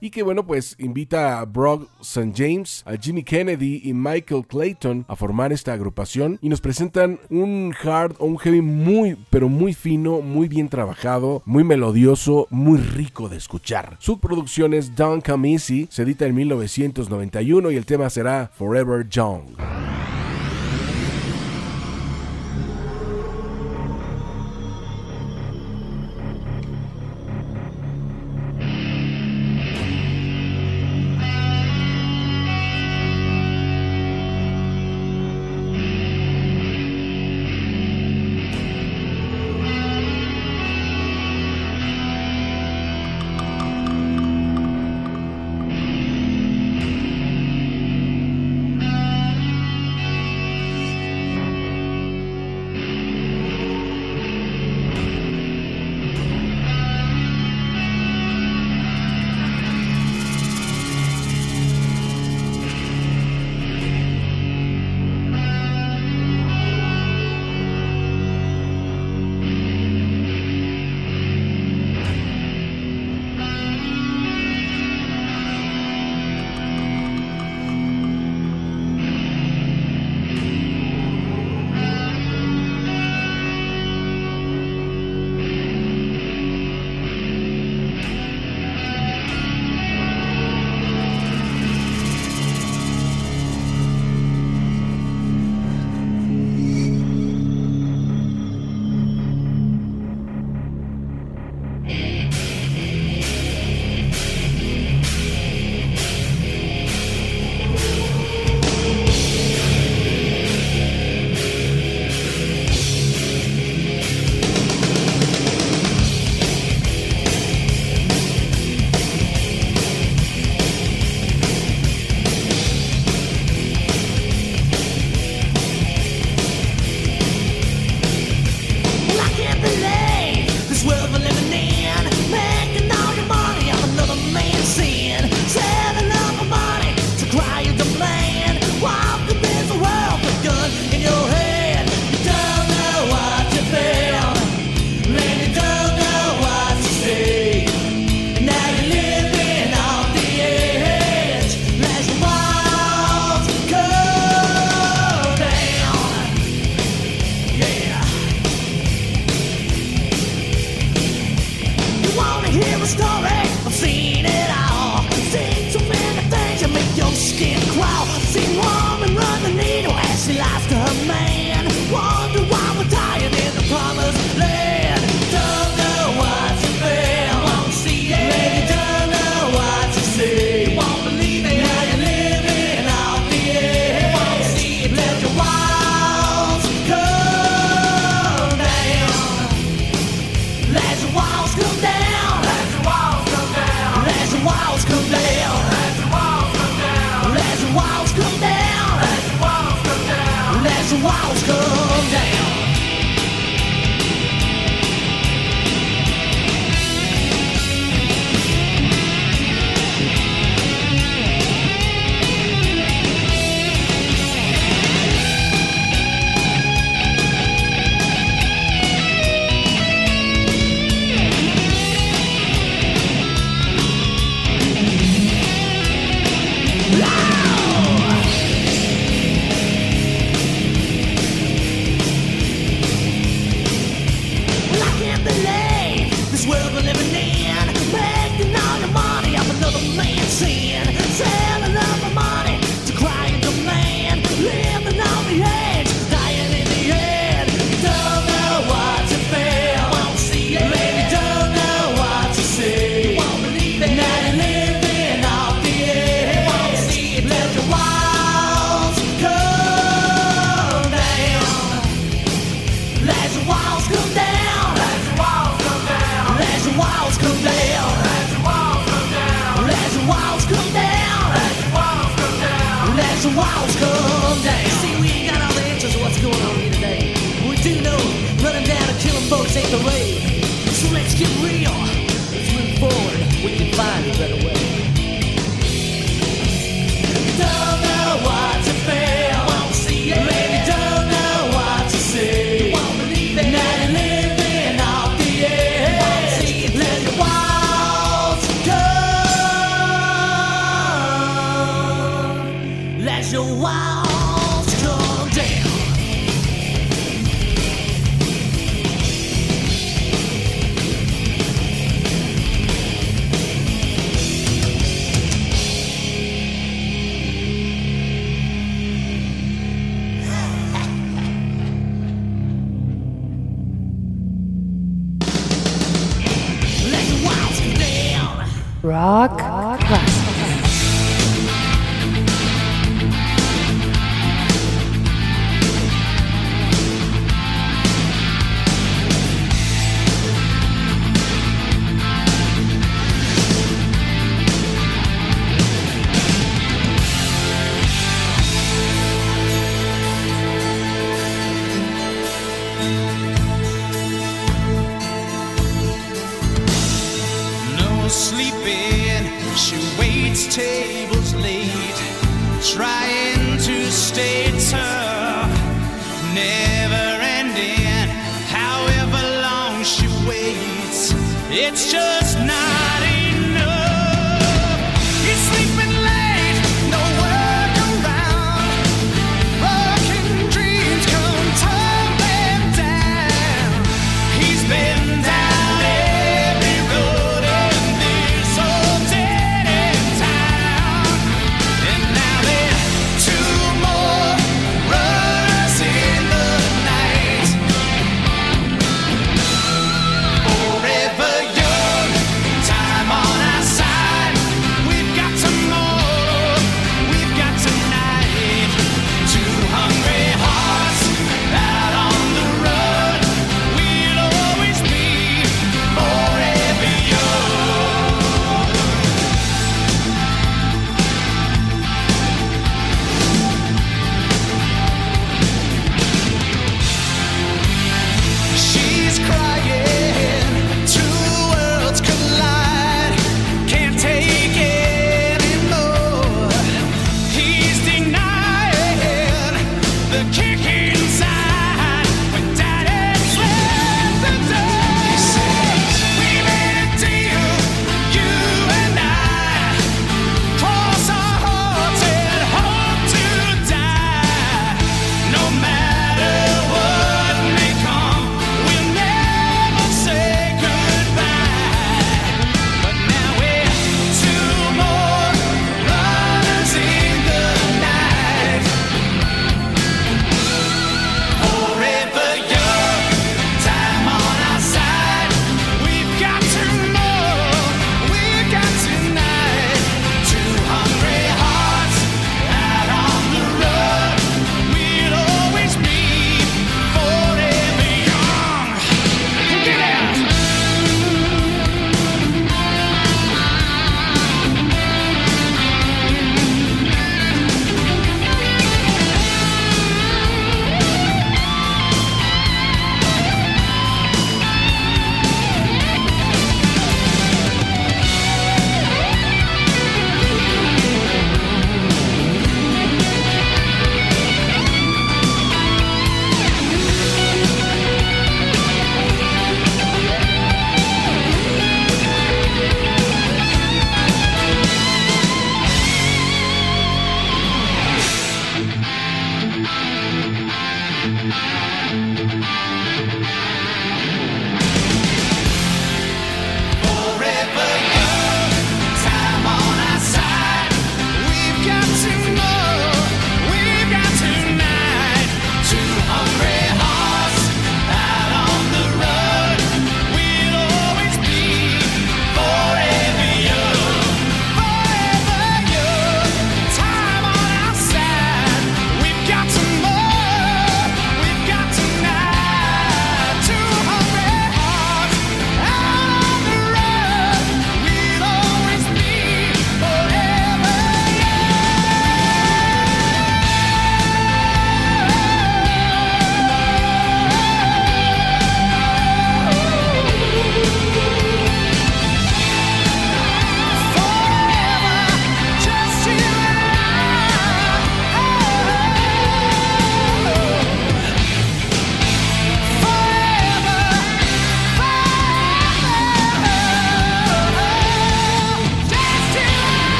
Y que bueno pues invita a Brock St. James, a Jimmy Kennedy y Michael Clayton a formar esta agrupación y nos presentan un hard o un heavy muy pero muy fino, muy bien trabajado, muy melodioso, muy rico de escuchar. Su producción es Don't Come Easy, se edita en 1991 y el tema será Forever Young.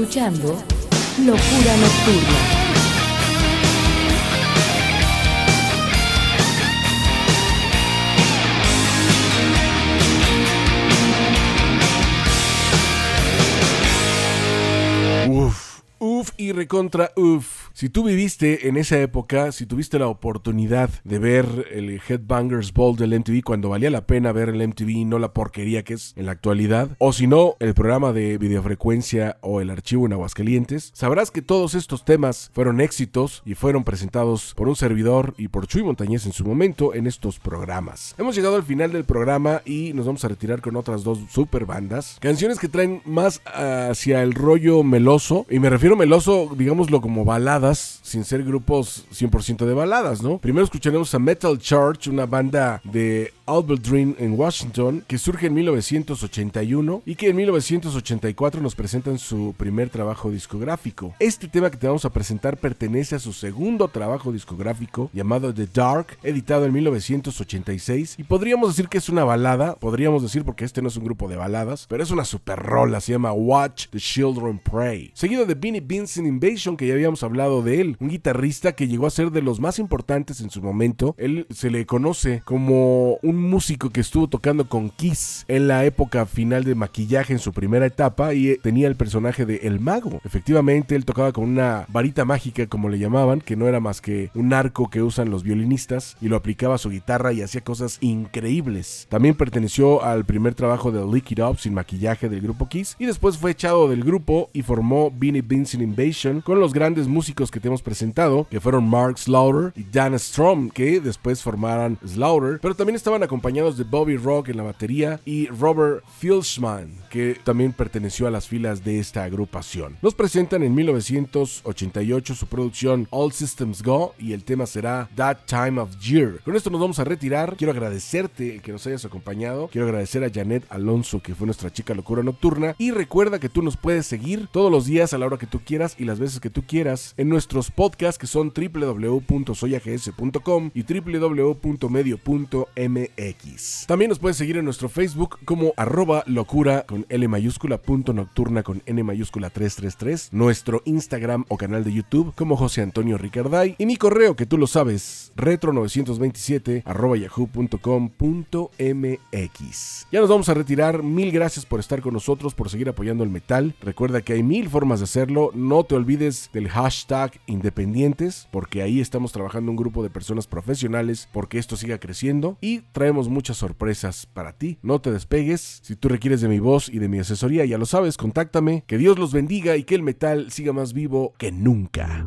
Escuchando Locura Nocturna. Uf, uf y recontra uf. Si tú viviste en esa época, si tuviste la oportunidad de ver el Headbangers Ball del MTV cuando valía la pena ver el MTV y no la porquería que es en la actualidad, o si no, el programa de videofrecuencia o el archivo en Aguascalientes, sabrás que todos estos temas fueron éxitos y fueron presentados por un servidor y por Chuy Montañez en su momento en estos programas. Hemos llegado al final del programa y nos vamos a retirar con otras dos super bandas. Canciones que traen más hacia el rollo meloso, y me refiero meloso, digámoslo como sin ser grupos 100% de baladas, ¿no? Primero escucharemos a Metal Church, una banda de Albert Dream en Washington, que surge en 1981 y que en 1984 nos presentan su primer trabajo discográfico. Este tema que te vamos a presentar pertenece a su segundo trabajo discográfico llamado The Dark, editado en 1986 y podríamos decir que es una balada, podríamos decir porque este no es un grupo de baladas, pero es una super rola, se llama Watch the Children Pray. Seguido de Beanie Vincent Invasion, que ya habíamos hablado de él, un guitarrista que llegó a ser de los más importantes en su momento. Él se le conoce como un músico que estuvo tocando con Kiss en la época final de maquillaje en su primera etapa y eh, tenía el personaje de El Mago. Efectivamente, él tocaba con una varita mágica, como le llamaban, que no era más que un arco que usan los violinistas y lo aplicaba a su guitarra y hacía cosas increíbles. También perteneció al primer trabajo de Lick It Up sin maquillaje del grupo Kiss y después fue echado del grupo y formó Beanie Vincent Invasion con los grandes músicos que te hemos presentado, que fueron Mark Slaughter y Dan Strom, que después formaran Slaughter, pero también estaban acompañados de Bobby Rock en la batería y Robert Filshman, que también perteneció a las filas de esta agrupación. Nos presentan en 1988 su producción All Systems Go y el tema será That Time of Year. Con esto nos vamos a retirar. Quiero agradecerte que nos hayas acompañado. Quiero agradecer a Janet Alonso, que fue nuestra chica locura nocturna. Y recuerda que tú nos puedes seguir todos los días a la hora que tú quieras y las veces que tú quieras en nuestros podcasts que son www.soyags.com y También nos puedes seguir en nuestro Facebook como arroba locura con L mayúscula punto nocturna con N mayúscula 333, nuestro Instagram o canal de YouTube como José Antonio Ricarday. Y mi correo que tú lo sabes, retro927 arroba yahoo.com.mx. Ya nos vamos a retirar, mil gracias por estar con nosotros, por seguir apoyando el metal. Recuerda que hay mil formas de hacerlo, no te olvides del hashtag independientes, porque ahí estamos trabajando un grupo de personas profesionales porque esto siga creciendo. Y traemos muchas sorpresas para ti. No te despegues, si tú requieres de mi voz y de mi asesoría, ya lo sabes, contáctame, que Dios los bendiga y que el metal siga más vivo que nunca.